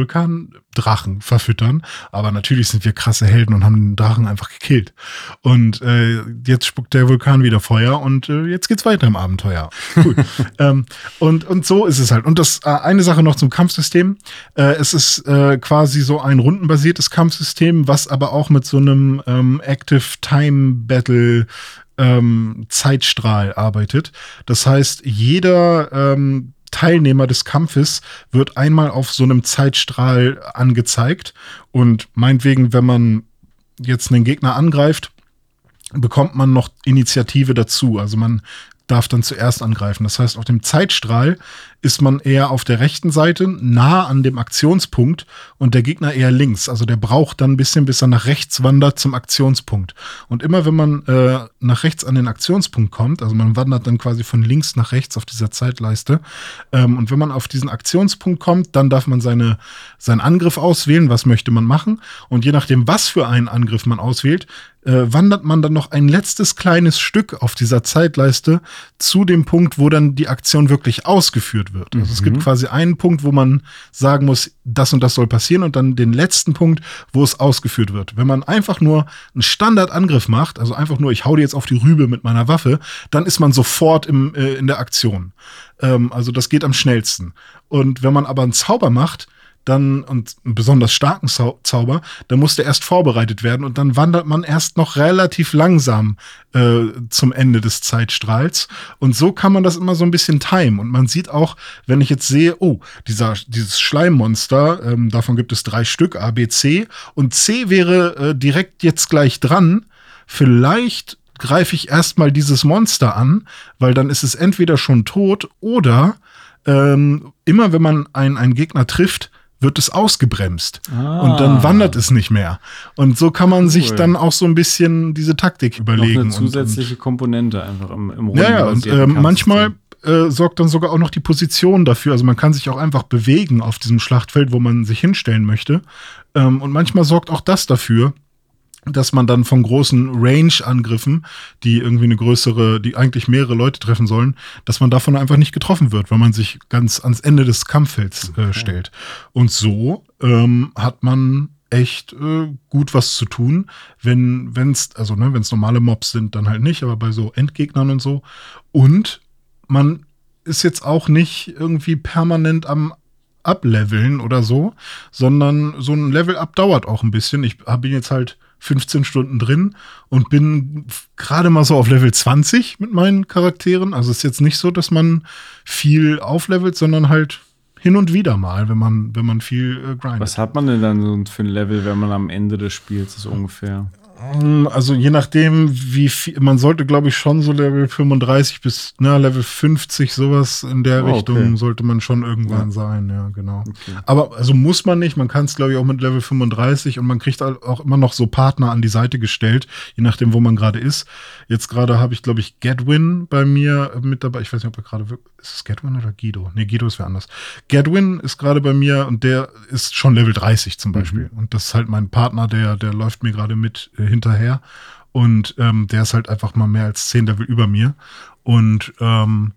Vulkandrachen verfüttern. Aber natürlich sind wir krasse Helden und haben den Drachen einfach gekillt. Und äh, jetzt spuckt der Vulkan wieder Feuer und äh, jetzt geht's weiter im Abenteuer. Gut. ähm, und, und so ist es halt. Und das äh, eine Sache noch zum Kampfsystem. Äh, es ist äh, quasi so ein rundenbasiertes Kampfsystem, was aber auch mit so einem ähm, Active Time Battle ähm, Zeitstrahl arbeitet. Das heißt, jeder ähm, Teilnehmer des Kampfes wird einmal auf so einem Zeitstrahl angezeigt. Und meinetwegen, wenn man jetzt einen Gegner angreift, bekommt man noch Initiative dazu. Also man darf dann zuerst angreifen. Das heißt, auf dem Zeitstrahl ist man eher auf der rechten Seite, nah an dem Aktionspunkt und der Gegner eher links. Also der braucht dann ein bisschen, bis er nach rechts wandert zum Aktionspunkt. Und immer wenn man äh, nach rechts an den Aktionspunkt kommt, also man wandert dann quasi von links nach rechts auf dieser Zeitleiste, ähm, und wenn man auf diesen Aktionspunkt kommt, dann darf man seine, seinen Angriff auswählen, was möchte man machen. Und je nachdem, was für einen Angriff man auswählt, äh, wandert man dann noch ein letztes kleines Stück auf dieser Zeitleiste zu dem Punkt, wo dann die Aktion wirklich ausgeführt wird. Also es gibt quasi einen Punkt, wo man sagen muss, das und das soll passieren und dann den letzten Punkt, wo es ausgeführt wird. Wenn man einfach nur einen Standardangriff macht, also einfach nur, ich hau dir jetzt auf die Rübe mit meiner Waffe, dann ist man sofort im, äh, in der Aktion. Ähm, also das geht am schnellsten. Und wenn man aber einen Zauber macht, dann und einen besonders starken Zau Zauber, dann muss der erst vorbereitet werden und dann wandert man erst noch relativ langsam äh, zum Ende des Zeitstrahls. Und so kann man das immer so ein bisschen timen. Und man sieht auch, wenn ich jetzt sehe, oh, dieser, dieses Schleimmonster, ähm, davon gibt es drei Stück, A, B, C, und C wäre äh, direkt jetzt gleich dran. Vielleicht greife ich erstmal dieses Monster an, weil dann ist es entweder schon tot oder ähm, immer wenn man einen, einen Gegner trifft, wird es ausgebremst. Und dann wandert es nicht mehr. Und so kann man sich Cool. dann auch so ein bisschen diese Taktik Noch überlegen. eine und- zusätzliche Komponente einfach im, im und, ja, ja, und ähm, manchmal äh, sorgt dann sogar auch noch die Position dafür. Also man kann sich auch einfach bewegen auf diesem Schlachtfeld, wo man sich hinstellen möchte. Ähm, und manchmal sorgt auch das dafür, dass man dann von großen Range-Angriffen, die irgendwie eine größere, die eigentlich mehrere Leute treffen sollen, dass man davon einfach nicht getroffen wird, weil man sich ganz ans Ende des Kampffelds äh, stellt. Und so ähm, hat man echt äh, gut was zu tun, wenn es also ne, wenn es normale Mobs sind, dann halt nicht, aber bei so Endgegnern und so. Und man ist jetzt auch nicht irgendwie permanent am ableveln oder so, sondern so ein Level-Up dauert auch ein bisschen. Ich hab- bin jetzt halt 15 Stunden drin und bin gerade mal so auf Level 20 mit meinen Charakteren. Also es ist jetzt nicht so, dass man viel auflevelt, sondern halt hin und wieder mal, wenn man, wenn man viel äh, grindet. Was hat man denn dann so für ein Level, wenn man am Ende des Spiels ist ungefähr? Also je nachdem, wie viel, man sollte, glaube ich, schon so Level 35 bis na, Level 50, sowas in der Oh, okay. Richtung sollte man schon irgendwann sein, ja, genau. Aber also muss man nicht, man kann es, glaube ich, auch mit Level 35 und man kriegt auch immer noch so Partner an die Seite gestellt, je nachdem, wo man gerade ist. Jetzt gerade habe ich, glaube ich, Gedwin bei mir mit dabei. Ich weiß nicht, ob er gerade wirklich. Ist es Gedwin oder Guido? Nee, Guido ist wer anders. Gedwin ist gerade bei mir und der ist schon Level 30 zum Beispiel. Und das ist halt mein Partner, der, der läuft mir gerade mit äh, hinterher. Und ähm, der ist halt einfach mal mehr als 10 Level über mir. Und ähm,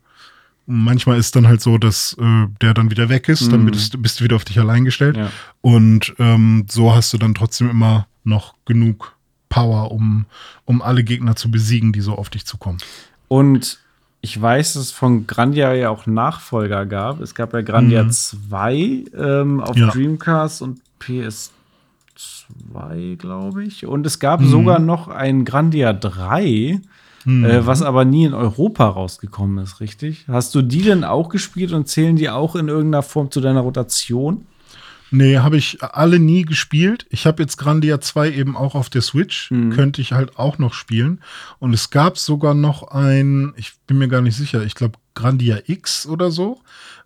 manchmal ist dann halt so, dass äh, der dann wieder weg ist, dann bist, du- bist du wieder auf dich allein gestellt. Ja. Und ähm, so hast du dann trotzdem immer noch genug Power, um, um alle Gegner zu besiegen, die so auf dich zukommen. Und ich weiß, dass es von Grandia ja auch Nachfolger gab. Es gab ja Grandia 2 ähm, auf Mhm. Ja. Dreamcast und PS2, glaube ich. Und es Mhm. gab sogar noch ein Grandia 3, äh, was aber nie in Europa rausgekommen ist, richtig? Hast du die denn auch gespielt und zählen die auch in irgendeiner Form zu deiner Rotation? Nee, habe ich alle nie gespielt. Ich habe jetzt Grandia 2 eben auch auf der Switch. Mhm. Könnte ich halt auch noch spielen. Und es gab sogar noch ein, ich bin mir gar nicht sicher, ich glaube Grandia X oder so,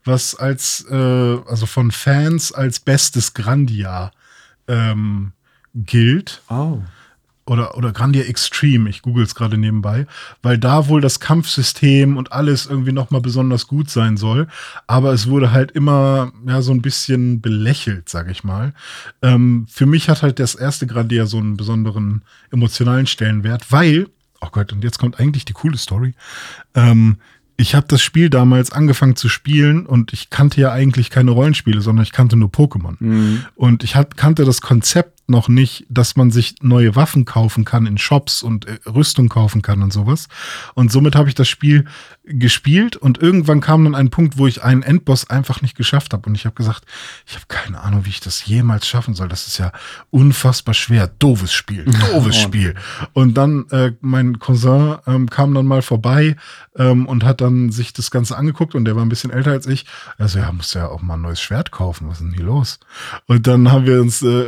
was als, äh, also von Fans als bestes Grandia ähm, gilt Oh. Oder, oder Grandia Extreme, ich google es gerade nebenbei, weil da wohl das Kampfsystem und alles irgendwie nochmal besonders gut sein soll. Aber es wurde halt immer ja so ein bisschen belächelt, sag ich mal. Ähm, für mich hat halt das erste Grandia so einen besonderen emotionalen Stellenwert, weil, oh Gott, und jetzt kommt eigentlich die coole Story. Ähm, ich habe das Spiel damals angefangen zu spielen und ich kannte ja eigentlich keine Rollenspiele, sondern ich kannte nur Pokémon. Mhm. Und ich hat, kannte das Konzept noch nicht, dass man sich neue Waffen kaufen kann in Shops und äh, Rüstung kaufen kann und sowas. Und somit habe ich das Spiel gespielt und irgendwann kam dann ein Punkt, wo ich einen Endboss einfach nicht geschafft habe. Und ich habe gesagt, ich habe keine Ahnung, wie ich das jemals schaffen soll. Das ist ja unfassbar schwer. Doofes Spiel, doofes Spiel. Und dann äh, mein Cousin ähm, kam dann mal vorbei ähm, und hat dann sich das Ganze angeguckt und der war ein bisschen älter als ich. Also ja, musst ja auch mal ein neues Schwert kaufen. Was ist denn hier los? Und dann haben wir uns, äh,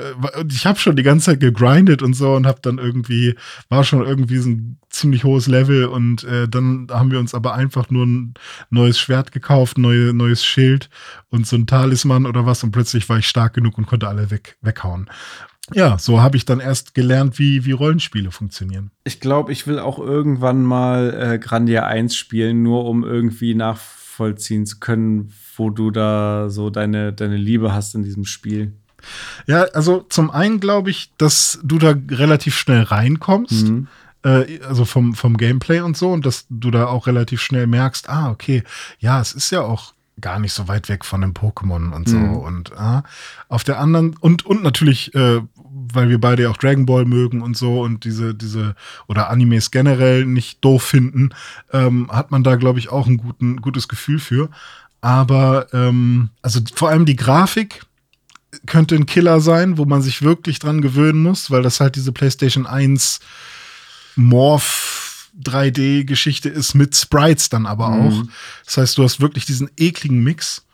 ich habe schon die ganze Zeit gegrindet und so und habe dann irgendwie, war schon irgendwie so ein ziemlich hohes Level und äh, dann haben wir uns aber einfach nur ein neues Schwert gekauft, neue, neues Schild und so ein Talisman oder was und plötzlich war ich stark genug und konnte alle weg, weghauen. Ja, so habe ich dann erst gelernt, wie, wie Rollenspiele funktionieren. Ich glaube, ich will auch irgendwann mal äh, Grandia 1 spielen, nur um irgendwie nachvollziehen zu können, wo du da so deine, deine Liebe hast in diesem Spiel. Ja, also zum einen glaube ich, dass du da relativ schnell reinkommst. Mhm. äh, also vom, vom Gameplay und so, und dass du da auch relativ schnell merkst, ah, okay, ja, es ist ja auch gar nicht so weit weg von dem Pokémon und so. Mhm. Und ah, auf der anderen, und, und natürlich, äh, weil wir beide ja auch Dragon Ball mögen und so und diese, diese, oder Animes generell nicht doof finden, ähm, hat man da, glaube ich, auch ein guten, gutes Gefühl für. Aber, ähm, also vor allem die Grafik, könnte ein Killer sein, wo man sich wirklich dran gewöhnen muss, weil das halt diese PlayStation 1 Morph 3D-Geschichte ist mit Sprites dann aber Mhm. auch. Das heißt, du hast wirklich diesen ekligen Mix.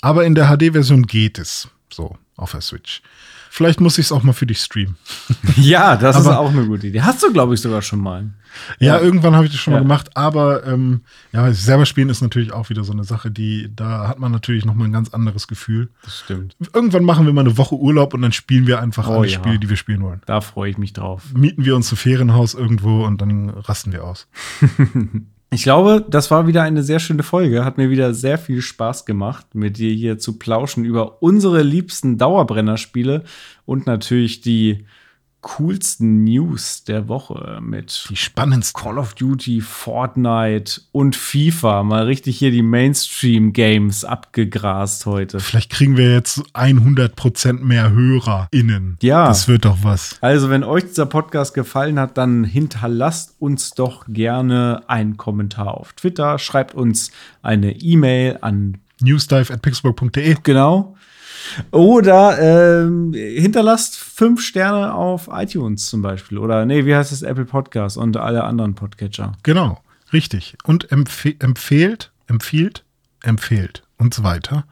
Aber in der HD-Version geht es so auf der Switch. Vielleicht muss ich es auch mal für dich streamen. Ja, das ist Aber- auch eine gute Idee. Hast du, glaube ich, sogar schon mal. Ja, irgendwann habe ich das schon Ja. mal gemacht, aber ähm, ja, selber spielen ist natürlich auch wieder so eine Sache, die da hat man natürlich noch mal ein ganz anderes Gefühl. Das stimmt. Irgendwann machen wir mal eine Woche Urlaub und dann spielen wir einfach Oh alle ja. Spiele, die wir spielen wollen. Da freue ich mich drauf. mieten wir uns ein Ferienhaus irgendwo und dann rasten wir aus. Ich glaube, das war wieder eine sehr schöne Folge. Hat mir wieder sehr viel Spaß gemacht, mit dir hier zu plauschen über unsere liebsten Dauerbrennerspiele und natürlich die coolsten News der Woche mit Die spannendsten. Call of Duty, Fortnite und FIFA. Mal richtig hier die Mainstream-Games abgegrast heute. Vielleicht kriegen wir jetzt 100% mehr HörerInnen. Ja. Das wird doch was. Also, wenn euch dieser Podcast gefallen hat, dann hinterlasst uns doch gerne einen Kommentar auf Twitter, schreibt uns eine E-Mail an Newsdive at pixburg.de. genau. Oder ähm, hinterlasst fünf Sterne auf iTunes zum Beispiel. Oder nee, wie heißt es? Apple Podcast und alle anderen Podcatcher. Genau, richtig. Und empfe empfehlt, empfiehlt, empfehlt und so weiter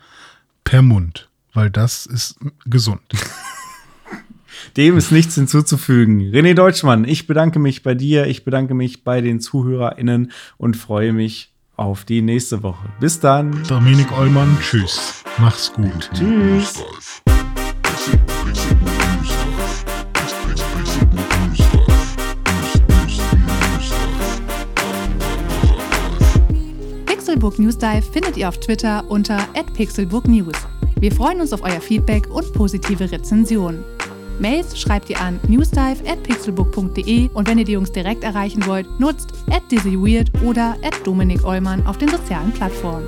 per Mund, weil das ist gesund. Dem ist nichts hinzuzufügen. René Deutschmann, ich bedanke mich bei dir, ich bedanke mich bei den ZuhörerInnen und freue mich auf die nächste Woche. Bis dann. Dominik Eulmann, tschüss. Mach's gut. Tschüss. Pixelbook News Dive findet ihr auf Twitter unter @pixelbooknews. Wir freuen uns auf euer Feedback und positive Rezensionen. Mails schreibt ihr an newsdive@pixelbook.de und wenn ihr die Jungs direkt erreichen wollt, nutzt @dizzyweird oder @dominik Eulmann auf den sozialen Plattformen.